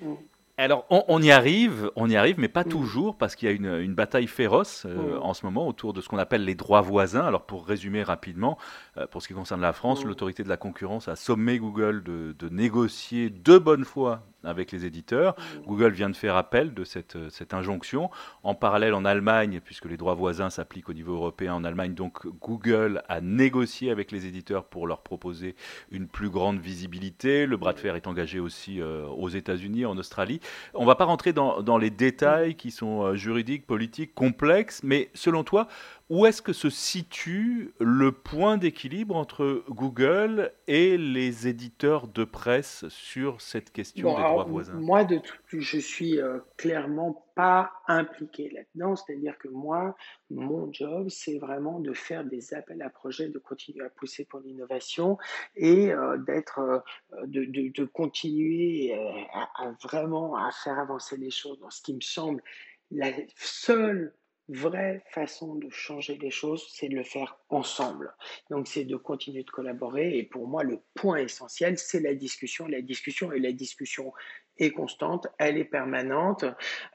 Mm. Alors, on, y arrive, on y arrive, mais pas mm. toujours, parce qu'il y a une, bataille féroce euh, mm. en ce moment autour de ce qu'on appelle les droits voisins. Alors, pour résumer rapidement, euh, pour ce qui concerne la France, mm. l'autorité de la concurrence a sommé Google de, de, négocier de bonne foi avec les éditeurs. Google vient de faire appel de cette, cette injonction. En parallèle, en Allemagne, puisque les droits voisins s'appliquent au niveau européen en Allemagne, donc Google a négocié avec les éditeurs pour leur proposer une plus grande visibilité. Le bras de fer est engagé aussi euh, aux États-Unis, en Australie. On ne va pas rentrer dans, dans, les détails qui sont euh, juridiques, politiques, complexes, mais selon toi, où est-ce que se situe le point d'équilibre entre Google et les éditeurs de presse sur cette question des droits voisins? Moi, de tout, je suis euh, clairement pas impliqué là-dedans. C'est-à-dire que moi, mon job, c'est vraiment de faire des appels à projets, de continuer à pousser pour l'innovation et euh, d'être, euh, de, de, continuer à, à vraiment à faire avancer les choses dans ce qui me semble la seule vraie façon de changer les choses, c'est de le faire ensemble. Donc c'est de continuer de collaborer et pour moi le point essentiel, c'est la discussion, la discussion et la discussion est constante, elle est permanente.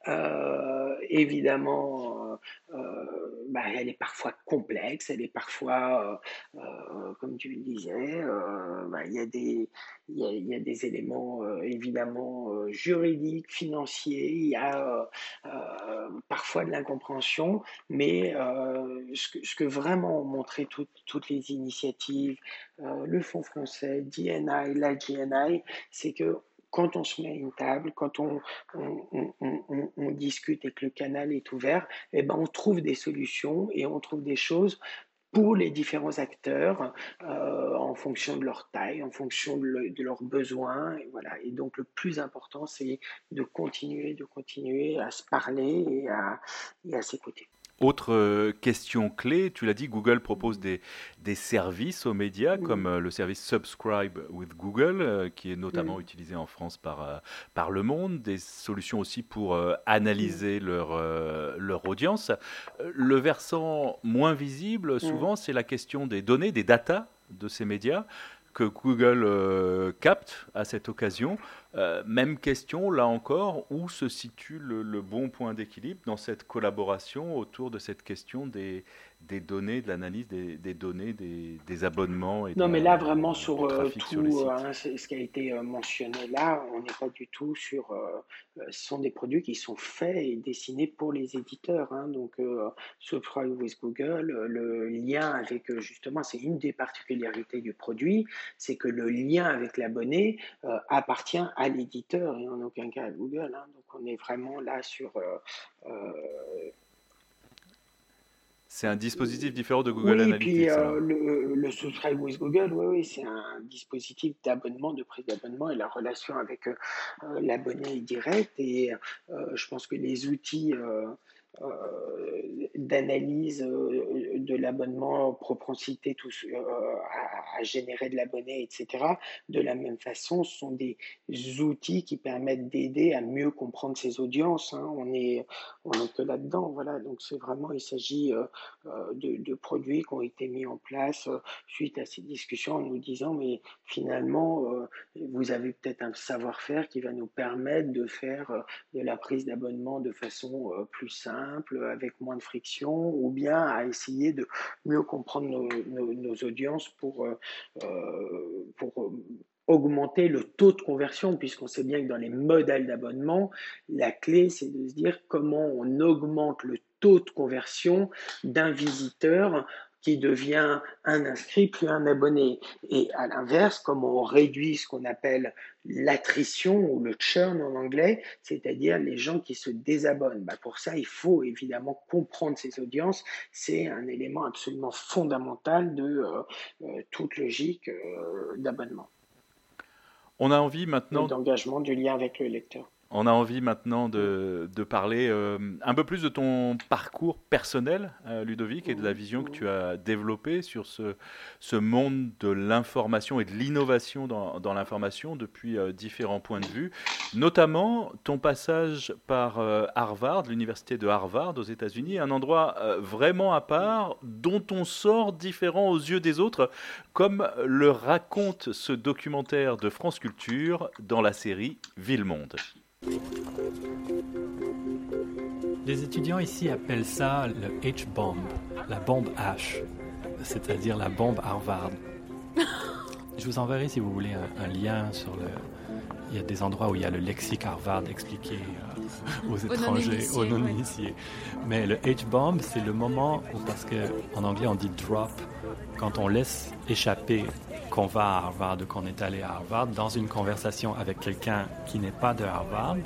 Euh, évidemment, euh, euh, bah, elle est parfois complexe, elle est parfois, comme tu le disais, bah, il des, y, a, des éléments évidemment juridiques, financiers, il y a parfois de l'incompréhension, mais ce que, ce, que, vraiment ont montré toutes les initiatives, le Fonds français, DNI, la GNI, c'est que quand on se met à une table, quand on, discute et que le canal est ouvert, eh ben on trouve des solutions et on trouve des choses pour les différents acteurs euh, en fonction de leur taille, en fonction de, leurs besoins. Et, voilà. et donc le plus important, c'est de continuer, de continuer à se parler et à, et à s'écouter. Autre euh, question clé, tu l'as dit, Google propose des, des services aux médias comme euh, le service Subscribe with Google, euh, qui est notamment utilisé en France par, par Le Monde, des solutions aussi pour analyser leur, leur audience. Le versant moins visible, souvent, c'est la question des données, des datas de ces médias Google capte à cette occasion. Euh, même question, là encore, où se situe le, bon point d'équilibre dans cette collaboration autour de cette question des, des données, de l'analyse des, des, données, des, des, abonnements et Non, mais là, vraiment, sur euh, tout hein, ce qui a été euh, mentionné là, on n'est pas du tout sur. ce sont des produits qui sont faits et dessinés pour les éditeurs. Hein, donc, Subscribe with Google, le lien avec, justement, c'est une des particularités du produit, c'est que le lien avec l'abonné appartient à l'éditeur et en aucun cas à Google. Hein. Donc on est vraiment là sur... Euh, euh, C'est un dispositif différent de Google Analytics. Oui, puis euh, le, le, Subscribe with Google, oui, oui c'est un dispositif d'abonnement, de prise d'abonnement et la relation avec euh, l'abonné est directe. Et je pense que les outils euh, d'analyse euh, de l'abonnement, propensité tout, euh, à, générer de l'abonné, etc. De la même façon, ce sont des outils qui permettent d'aider à mieux comprendre ses audiences. Hein. On est, on est que là-dedans, voilà. Donc c'est vraiment, il s'agit de, de, produits qui ont été mis en place suite à ces discussions en nous disant, mais finalement, vous avez peut-être un savoir-faire qui va nous permettre de faire de la prise d'abonnement de façon plus simple avec moins de friction, ou bien à essayer de mieux comprendre nos, audiences pour, euh, euh, pour euh, augmenter le taux de conversion, puisqu'on sait bien que dans les modèles d'abonnement, la clé, c'est de se dire comment on augmente le taux de conversion d'un visiteur qui devient un inscrit puis un abonné. Et à l'inverse, comme on réduit ce qu'on appelle l'attrition ou le churn en anglais, c'est-à-dire les gens qui se désabonnent. Bah pour ça, il faut évidemment comprendre ces audiences. C'est un élément absolument fondamental de euh, euh, toute logique euh, d'abonnement. On a envie maintenant d'engagement du lien avec le lecteur. On a envie maintenant de, parler euh, un peu plus de ton parcours personnel, euh, Ludovic, et de la vision que tu as développée sur ce, monde de l'information et de l'innovation dans, l'information depuis euh, différents points de vue, notamment ton passage par Harvard, l'université de Harvard aux États-Unis, un endroit vraiment à part dont on sort différent aux yeux des autres, comme le raconte ce documentaire de France Culture dans la série Ville-Monde. Les étudiants ici appellent ça le H-bomb, la bombe H, c'est-à-dire la bombe Harvard. Je vous enverrai si vous voulez un, lien sur le. Il y a des endroits où il y a le lexique Harvard expliqué euh, aux étrangers, aux non-initiés. Mais le H-bomb, c'est le moment où, parce qu'en anglais on dit drop, quand on laisse échapper qu'on va à Harvard ou qu'on est allé à Harvard dans une conversation avec quelqu'un qui n'est pas de Harvard,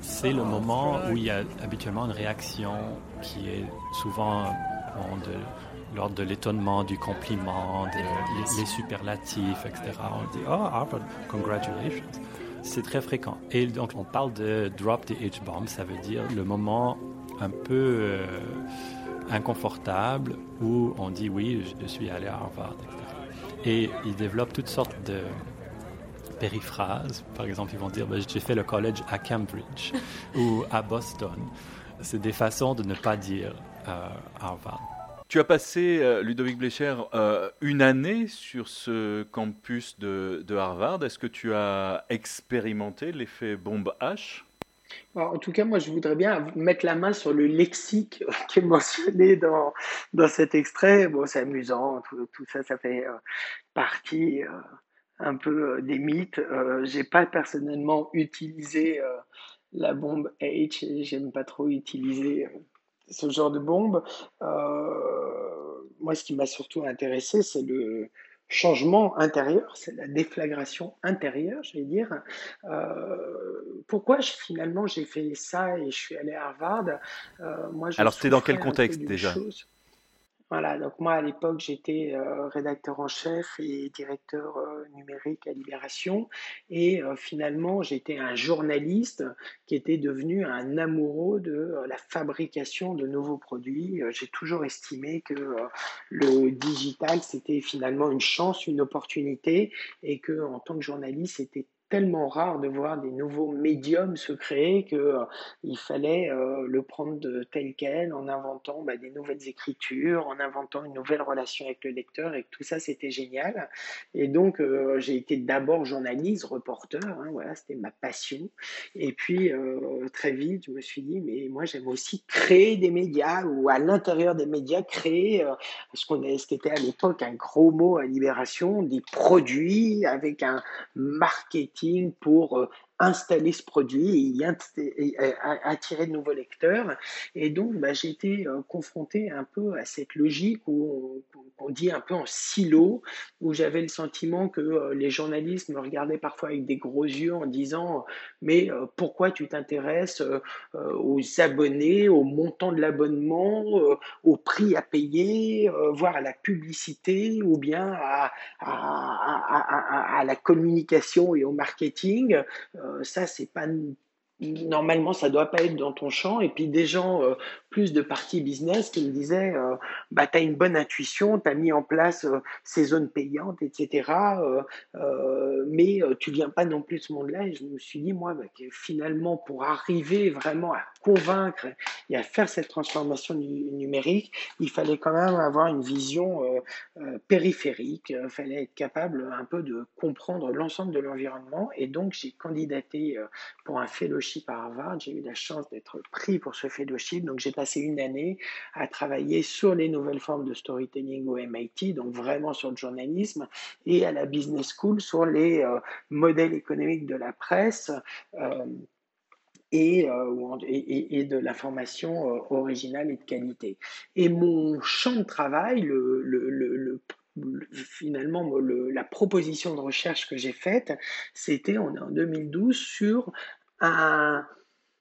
c'est le moment où il y a habituellement une réaction qui est souvent de l'ordre de l'étonnement, du compliment, des les, superlatifs, etc. On dit Oh, Harvard, congratulations. C'est très fréquent. Et donc, on parle de drop the H-bomb, ça veut dire le moment un peu euh, inconfortable où on dit Oui, je suis allé à Harvard, etc. Et ils développent toutes sortes de périphrases. Par exemple, ils vont dire ben, J'ai fait le collège à Cambridge ou à Boston. C'est des façons de ne pas dire euh, Harvard. Tu as passé, euh, Ludovic Blecher, euh, une année sur ce campus de, de Harvard. Est-ce que tu as expérimenté l'effet bombe H? En tout cas, moi, je voudrais bien mettre la main sur le lexique qui est mentionné dans, dans cet extrait. Bon, c'est amusant, tout, ça, ça fait euh, partie euh, un peu euh, des mythes. j'ai pas personnellement utilisé la bombe H, j'aime pas trop utiliser ce genre de bombe. moi, ce qui m'a surtout intéressé, c'est le, changement intérieur, c'est la déflagration intérieure, je vais dire. Euh, pourquoi finalement j'ai fait ça et je suis allé à Harvard? Euh, moi, Alors c'était dans quel contexte déjà? Voilà, donc moi à l'époque j'étais euh, rédacteur en chef et directeur euh, numérique à Libération et euh, finalement j'étais un journaliste qui était devenu un amoureux de la fabrication de nouveaux produits. J'ai toujours estimé que le digital c'était finalement une chance, une opportunité et que en tant que journaliste c'était tellement rare de voir des nouveaux médiums se créer que euh, il fallait euh, le prendre tel quel en inventant bah, des nouvelles écritures, en inventant une nouvelle relation avec le lecteur et tout ça c'était génial. Et donc euh, j'ai été d'abord journaliste, reporter, hein, voilà, c'était ma passion. Et puis très vite je me suis dit mais moi j'aime aussi créer des médias ou à l'intérieur des médias créer ce qu'on ce qui était à l'époque un gros mot à Libération, des produits avec un marketing pour euh, installer ce produit et, attirer de nouveaux lecteurs. Et donc, bah, j'ai été euh, confronté un peu à cette logique où on, dit un peu en silo, où j'avais le sentiment que euh, les journalistes me regardaient parfois avec des gros yeux en disant Mais euh, pourquoi tu t'intéresses aux abonnés, au montant de l'abonnement, au prix à payer, voire à la publicité ou bien à, la communication et au marketing euh, ça, c'est pas normalement ça doit pas être dans ton champ. Et puis des gens euh, plus de partie business qui me disaient euh, bah tu as une bonne intuition tu as mis en place euh, ces zones payantes etc mais tu viens pas non plus de ce monde là et je me suis dit moi bah, que finalement pour arriver vraiment à convaincre et à faire cette transformation numérique il fallait quand même avoir une vision périphérique il fallait être capable un peu de comprendre l'ensemble de l'environnement et donc j'ai candidaté pour un fellowship à Harvard. J'ai eu la chance d'être pris pour ce fellowship. Donc, j'ai passé une année à travailler sur les nouvelles formes de storytelling au MIT, donc vraiment sur le journalisme, et à la business school sur les euh, modèles économiques de la presse. Euh, et, euh, et, de l'information originale et de qualité. Et mon champ de travail, le, le, le, finalement la proposition de recherche que j'ai faite, c'était en 2012 sur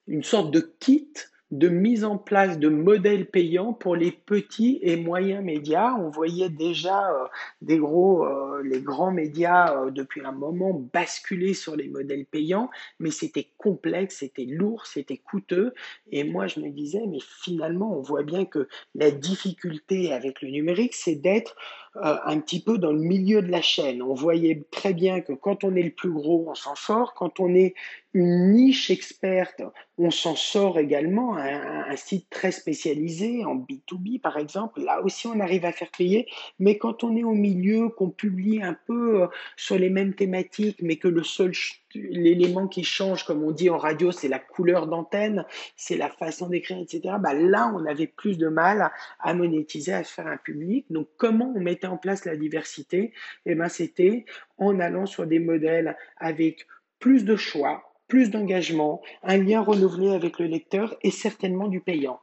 une sorte de kit de mise en place de modèles payants pour les petits et moyens médias. On voyait déjà euh, des gros, euh, les grands médias euh, depuis un moment basculer sur les modèles payants, mais c'était complexe, c'était lourd, c'était coûteux. Et moi, je me disais, mais finalement, on voit bien que la difficulté avec le numérique, c'est d'être un petit peu dans le milieu de la chaîne. On voyait très bien que quand on est le plus gros, on s'en sort. Quand on est une niche experte, on s'en sort également. Un, un, site très spécialisé en B2B, par exemple, là aussi on arrive à faire payer. Mais quand on est au milieu, qu'on publie un peu euh, sur les mêmes thématiques, mais que le seul l'élément qui change, comme on dit en radio, c'est la couleur d'antenne, c'est la façon d'écrire, etc. Bah là, on avait plus de mal à monétiser, à faire un public. Donc, comment on mettait en place la diversité? Eh ben, c'était en allant sur des modèles avec plus de choix, plus d'engagement, un lien renouvelé avec le lecteur et certainement du payant.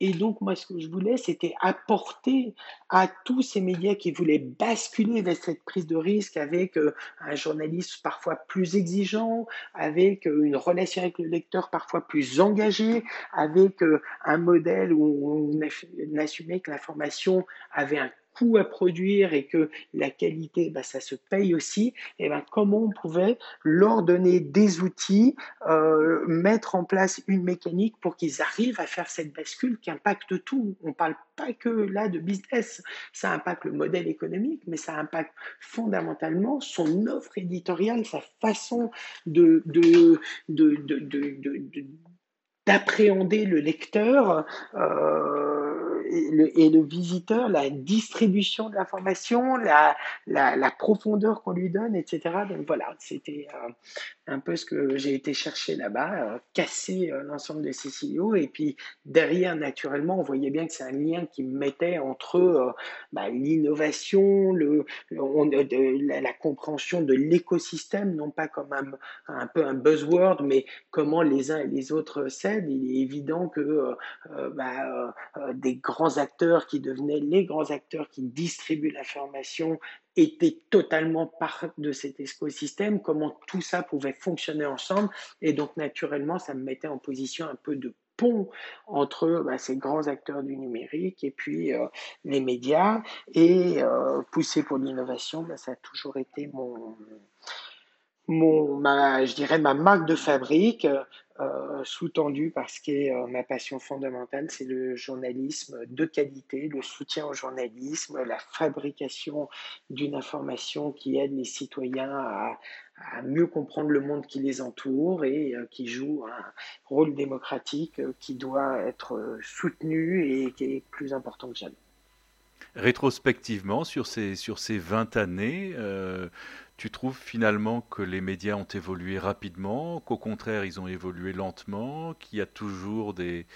Et donc, moi, ce que je voulais, c'était apporter à tous ces médias qui voulaient basculer vers cette prise de risque avec euh, un journaliste parfois plus exigeant, avec euh, une relation avec le lecteur parfois plus engagée, avec euh, un modèle où on assumait que l'information avait un coût à produire et que la qualité, bah, ça se paye aussi, et ben, comment on pouvait leur donner des outils, euh, mettre en place une mécanique pour qu'ils arrivent à faire cette bascule qui impacte tout. On parle pas que là de business, ça impacte le modèle économique, mais ça impacte fondamentalement son offre éditoriale, sa façon de, de, de, de d'appréhender le lecteur euh, et, le, visiteur, la distribution de l'information, la, la, la, profondeur qu'on lui donne, etc. Donc voilà, c'était euh, un peu ce que j'ai été chercher là-bas, euh, casser euh, l'ensemble de ces silos. Et puis derrière, naturellement, on voyait bien que c'est un lien qui mettait entre euh, bah, l'innovation, le, la, compréhension de l'écosystème, non pas comme un, un, peu un buzzword, mais comment les uns et les autres s'aident. Il est évident que bah, des grands acteurs qui devenaient les grands acteurs qui distribuent l'information était totalement part de cet écosystème, comment tout ça pouvait fonctionner ensemble. Et donc, naturellement, ça me mettait en position un peu de pont entre bah, ces grands acteurs du numérique et puis euh, les médias. Et euh, pousser pour l'innovation, bah, ça a toujours été mon, mon, je dirais ma marque de fabrique, euh, sous-tendu parce que euh, ma passion fondamentale, c'est le journalisme de qualité, le soutien au journalisme, la fabrication d'une information qui aide les citoyens à, à, mieux comprendre le monde qui les entoure et euh, qui joue un rôle démocratique qui doit être soutenu et qui est plus important que jamais. Rétrospectivement, sur ces, sur ces 20 années, tu trouves finalement que les médias ont évolué rapidement, qu'au contraire ils ont évolué lentement, qu'il y a toujours des,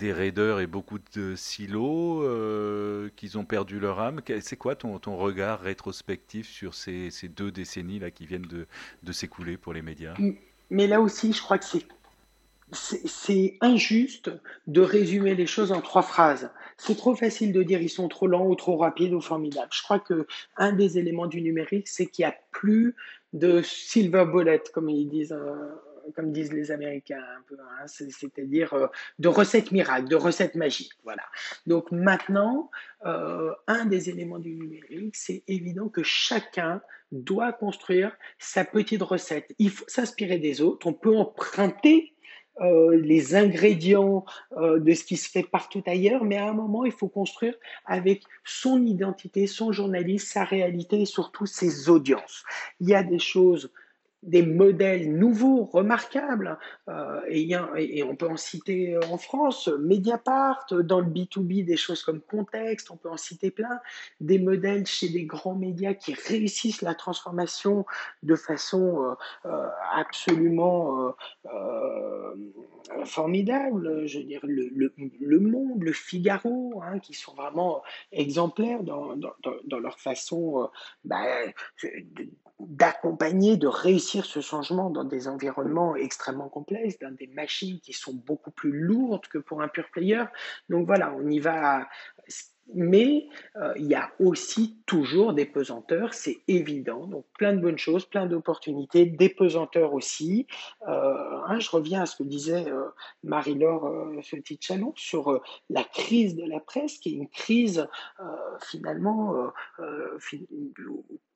des raideurs et beaucoup de silos, euh, qu'ils ont perdu leur âme? C'est quoi ton, ton, regard rétrospectif sur ces, ces deux décennies là qui viennent de, de s'écouler pour les médias? Mais là aussi, je crois que c'est c'est injuste de résumer les choses en trois phrases. C'est trop facile de dire ils sont trop lents ou trop rapides ou formidables. Je crois que un des éléments du numérique, c'est qu'il n'y a plus de silver bullet, comme ils disent euh, comme disent les Américains un peu, hein, c'est-à-dire euh, de recettes miracles, de recettes magiques. Voilà. Donc maintenant, euh, un des éléments du numérique, c'est évident que chacun doit construire sa petite recette. Il faut s'inspirer des autres. On peut emprunter euh, les ingrédients de ce qui se fait partout ailleurs, mais à un moment, il faut construire avec son identité, son journalisme, sa réalité et surtout ses audiences. Il y a des choses des modèles nouveaux, remarquables, euh, et, on peut en citer euh, en France, Mediapart, dans le B2B, des choses comme Contexte, on peut en citer plein, des modèles chez des grands médias qui réussissent la transformation de façon euh, absolument formidable, je veux dire, le, le, Monde, le Figaro, hein, qui sont vraiment exemplaires dans, dans, dans leur façon bah, d'accompagner, de réussir ce changement dans des environnements extrêmement complexes, dans des machines qui sont beaucoup plus lourdes que pour un pur player. Donc voilà, on y va mais euh, il y a aussi toujours des pesanteurs, c'est évident. Donc plein de bonnes choses, plein d'opportunités, des pesanteurs aussi. Euh, hein, je reviens à ce que disait euh, Marie-Laure euh, Petit-Chalon sur la crise de la presse, qui est une crise finalement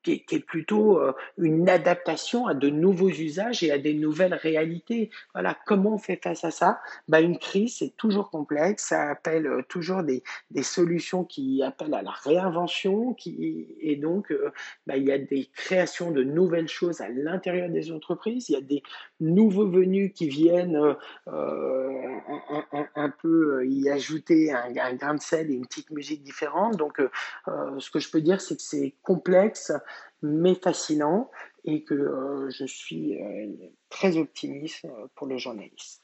qui est, plutôt euh, une adaptation à de nouveaux usages et à des nouvelles réalités. Voilà, comment on fait face à ça? Bah, Une crise, c'est toujours complexe, ça appelle euh, toujours des, des, solutions qui appellent à la réinvention, qui, et donc euh, bah, il y a des créations de nouvelles choses à l'intérieur des entreprises, il y a des nouveaux venus qui viennent un, peu y ajouter un, grain de sel et une petite musique différente. Donc, ce que je peux dire, c'est que c'est complexe, mais fascinant et que euh, je suis euh, très optimiste euh, pour le journalisme.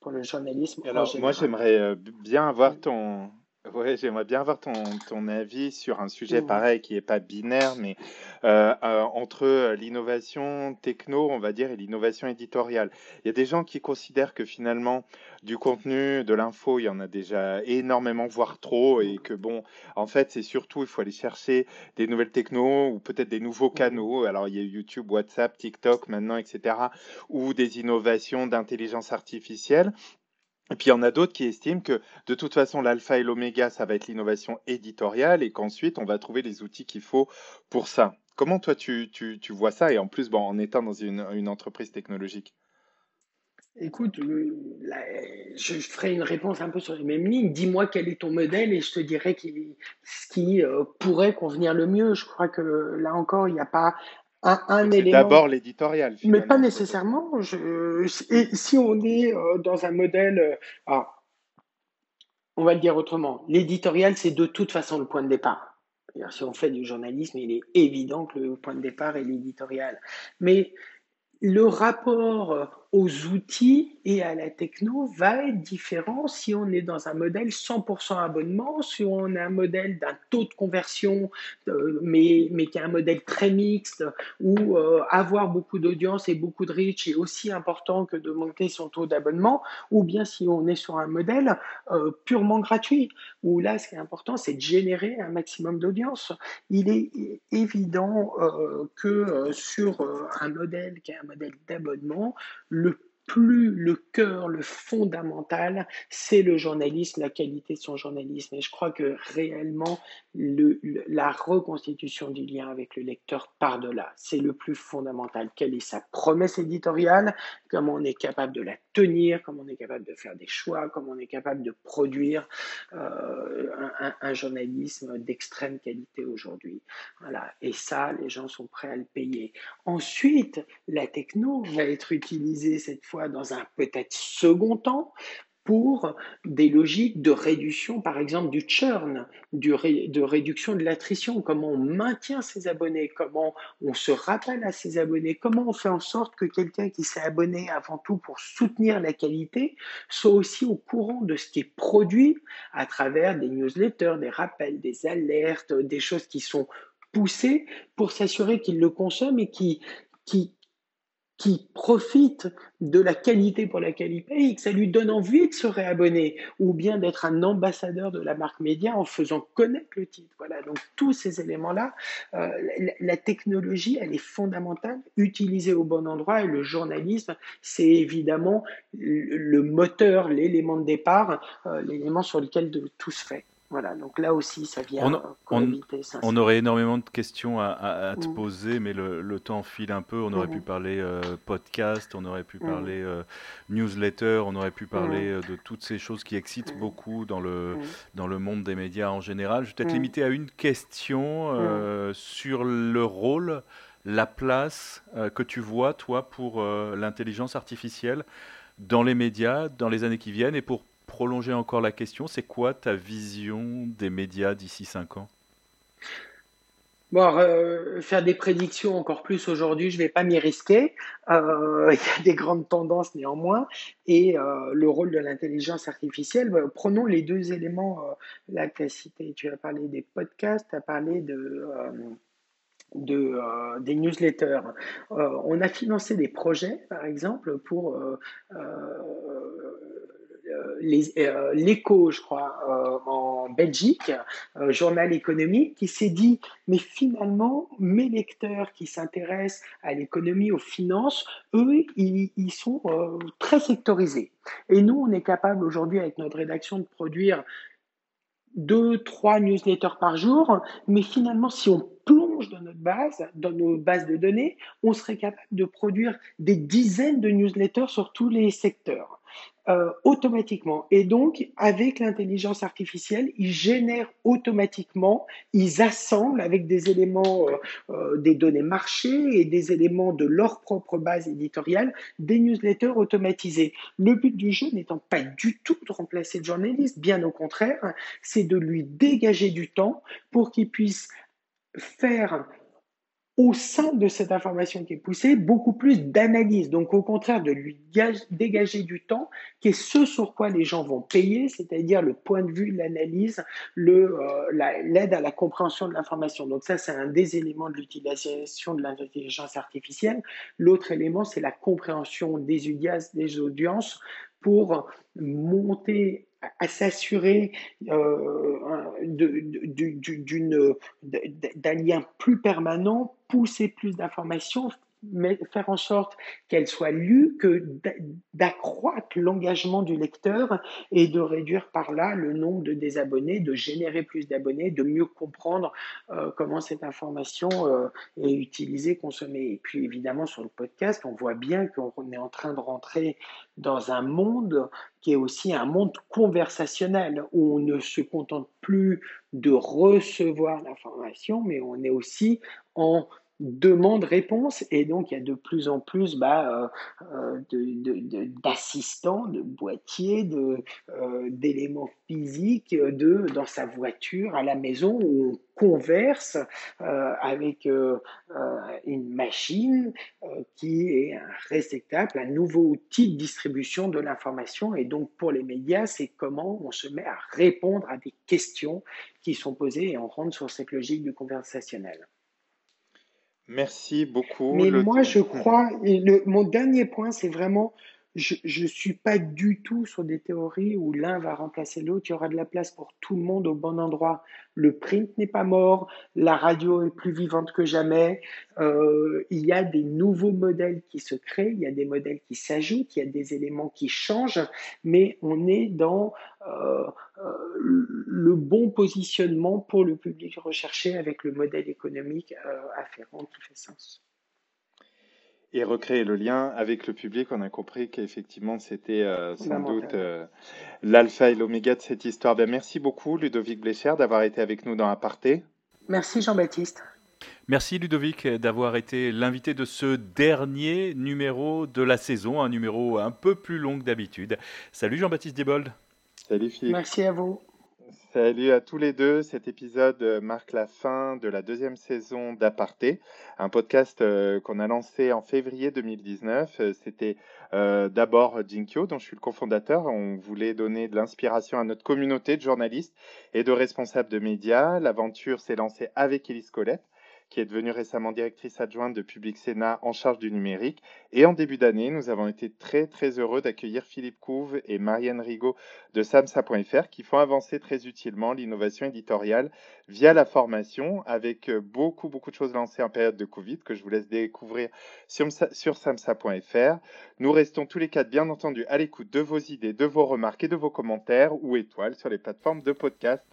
Pour le journalisme. Alors, moi, j'aimerais bien avoir ton, Ouais, j'aimerais bien avoir ton, ton avis sur un sujet pareil qui n'est pas binaire, mais euh, euh, entre l'innovation techno, on va dire, et l'innovation éditoriale. Il y a des gens qui considèrent que finalement, du contenu, de l'info, il y en a déjà énormément, voire trop, et que bon, en fait, c'est surtout, il faut aller chercher des nouvelles technos ou peut-être des nouveaux canaux. Alors, il y a YouTube, WhatsApp, TikTok maintenant, etc., ou des innovations d'intelligence artificielle. Et puis il y en a d'autres qui estiment que de toute façon l'alpha et l'oméga, ça va être l'innovation éditoriale et qu'ensuite on va trouver les outils qu'il faut pour ça. Comment toi tu, tu, tu, vois ça? Et en plus bon, en étant dans une, une entreprise technologique Écoute, je ferai une réponse un peu sur les mêmes lignes. Dis-moi quel est ton modèle et je te dirai ce qui euh, pourrait convenir le mieux. Je crois que là encore, il n'y a pas un, élément. D'abord l'éditorial. Mais pas nécessairement. Je, si on est euh, dans un modèle, euh, ah, on va le dire autrement. L'éditorial, c'est de toute façon le point de départ. Si on fait du journalisme, il est évident que le point de départ est l'éditorial. Mais le rapport aux outils et à la techno va être différent si on est dans un modèle 100% abonnement, si on a un modèle d'un taux de conversion, euh, mais, mais qui est un modèle très mixte, où euh, avoir beaucoup d'audience et beaucoup de reach est aussi important que de monter son taux d'abonnement, ou bien si on est sur un modèle euh, purement gratuit, où là, ce qui est important, c'est de générer un maximum d'audience. Il est évident que sur un modèle qui est un modèle d'abonnement, le plus le cœur, le fondamental, c'est le journalisme, la qualité de son journalisme. Et je crois que réellement, le, la reconstitution du lien avec le lecteur part de là. C'est le plus fondamental. Quelle est sa promesse éditoriale? Comment on est capable de la tenir Comment on est capable de faire des choix Comment on est capable de produire euh, un, un, journalisme d'extrême qualité aujourd'hui Voilà. Et ça, les gens sont prêts à le payer. Ensuite, la techno va être utilisée cette fois dans un peut-être second temps pour des logiques de réduction, par exemple, du churn, de réduction de l'attrition, comment on maintient ses abonnés, comment on se rappelle à ses abonnés, comment on fait en sorte que quelqu'un qui s'est abonné avant tout pour soutenir la qualité soit aussi au courant de ce qui est produit à travers des newsletters, des rappels, des alertes, des choses qui sont poussées pour s'assurer qu'il le consomme et qui, qui, qui profite de la qualité pour laquelle il paye, que ça lui donne envie de se réabonner, ou bien d'être un ambassadeur de la marque média en faisant connaître le titre. Voilà, donc tous ces éléments-là, euh, la, technologie, elle est fondamentale, utilisée au bon endroit, et le journalisme, c'est évidemment le moteur, l'élément de départ, euh, l'élément sur lequel tout se fait. Voilà, donc là aussi, ça vient on, on, aurait énormément de questions à, te mm. poser, mais le, temps file un peu. On aurait pu mm. parler euh, podcast, on aurait pu mm. parler euh, newsletter, on aurait pu parler euh, de toutes ces choses qui excitent beaucoup dans le, dans le monde des médias en général. Je vais peut-être limiter à une question sur le rôle, la place que tu vois, toi, pour l'intelligence artificielle dans les médias dans les années qui viennent et pour prolonger encore la question, c'est quoi ta vision des médias d'ici 5 ans? Bon, euh, faire des prédictions encore plus aujourd'hui, je ne vais pas m'y risquer. Euh, il y a des grandes tendances néanmoins. Et euh, le rôle de l'intelligence artificielle, bah, prenons les deux éléments, la cité. Tu as parlé des podcasts, tu as parlé de, de, des newsletters. on a financé des projets, par exemple, pour l'écho, je crois, euh, en Belgique, journal économique, qui s'est dit, mais finalement, mes lecteurs qui s'intéressent à l'économie, aux finances, eux, ils, ils sont très sectorisés. Et nous, on est capable aujourd'hui, avec notre rédaction, de produire deux, trois newsletters par jour, mais finalement, si on plonge dans notre base, dans nos bases de données, on serait capable de produire des dizaines de newsletters sur tous les secteurs. Euh, automatiquement. Et donc, avec l'intelligence artificielle, ils génèrent automatiquement, ils assemblent avec des éléments, euh, euh, des données marché et des éléments de leur propre base éditoriale, des newsletters automatisés. Le but du jeu n'étant pas du tout de remplacer le journaliste, bien au contraire, c'est de lui dégager du temps pour qu'il puisse faire au sein de cette information qui est poussée, beaucoup plus d'analyse. Donc, au contraire, de lui dégager du temps, qui est ce sur quoi les gens vont payer, c'est-à-dire le point de vue, l'analyse, euh, l'aide à la compréhension de l'information. Donc, ça, c'est un des éléments de l'utilisation de l'intelligence artificielle. L'autre élément, c'est la compréhension des des audiences pour monter à s'assurer euh, d'un lien plus permanent, pousser plus d'informations, faire en sorte qu'elle soit lue, que d'accroître l'engagement du lecteur et de réduire par là le nombre de désabonnés, de générer plus d'abonnés, de mieux comprendre euh, comment cette information euh, est utilisée, consommée. Et puis évidemment sur le podcast, on voit bien qu'on est en train de rentrer dans un monde qui est aussi un monde conversationnel où on ne se contente plus de recevoir l'information, mais on est aussi en demande-réponse et donc il y a de plus en plus bah, euh, euh, d'assistants, de, boîtiers, euh, d'éléments physiques de, dans sa voiture, à la maison où on converse avec une machine qui est un réceptacle, un nouveau outil de distribution de l'information et donc pour les médias c'est comment on se met à répondre à des questions qui sont posées et on rentre sur cette logique du conversationnel. Merci beaucoup. Mais moi, je crois, et le, mon dernier point, c'est vraiment je ne suis pas du tout sur des théories où l'un va remplacer l'autre. Il y aura de la place pour tout le monde au bon endroit. Le print n'est pas mort, la radio est plus vivante que jamais. Euh, il y a des nouveaux modèles qui se créent, il y a des modèles qui s'ajoutent, il y a des éléments qui changent, mais on est dans euh, euh, le bon positionnement pour le public recherché avec le modèle économique afférent qui fait sens et recréer le lien avec le public. On a compris qu'effectivement, c'était euh, sans doute euh, l'alpha et l'oméga de cette histoire. Ben, merci beaucoup, Ludovic Blécher, d'avoir été avec nous dans Aparté. Merci, Jean-Baptiste. Merci Ludovic d'avoir été l'invité de ce dernier numéro de la saison, un numéro un peu plus long que d'habitude. Salut Jean-Baptiste Diebold. Salut Philippe. Merci à vous. Salut à tous les deux. Cet épisode euh, marque la fin de la deuxième saison d'Aparté, un podcast euh, qu'on a lancé en février 2019. Euh, c'était d'abord Jinkyo, dont je suis le cofondateur. On voulait donner de l'inspiration à notre communauté de journalistes et de responsables de médias. L'aventure s'est lancée avec Elise Colette qui est devenue récemment directrice adjointe de Public Sénat en charge du numérique. Et en début d'année, nous avons été très très heureux d'accueillir Philippe Couve et Marianne Rigaud de samsa.fr qui font avancer très utilement l'innovation éditoriale via la formation avec beaucoup beaucoup de choses lancées en période de Covid que je vous laisse découvrir sur, sur samsa.fr. Nous restons tous les quatre bien entendu à l'écoute de vos idées, de vos remarques et de vos commentaires ou étoiles sur les plateformes de podcast.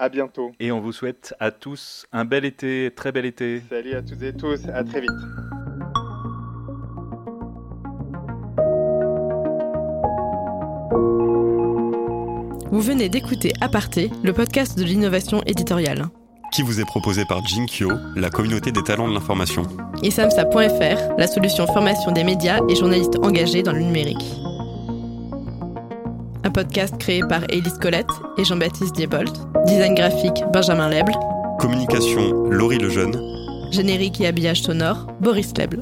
À bientôt. Et on vous souhaite à tous un bel été, très bel été. Salut à toutes et tous, à très vite. Vous venez d'écouter Aparté, le podcast de l'innovation éditoriale. Qui vous est proposé par Jinkyo, la communauté des talents de l'information. Et samsa.fr, la solution formation des médias et journalistes engagés dans le numérique un podcast créé par Élise Colette et Jean-Baptiste Diebold, design graphique Benjamin Leble, communication Laurie Lejeune, générique et habillage sonore Boris Leble.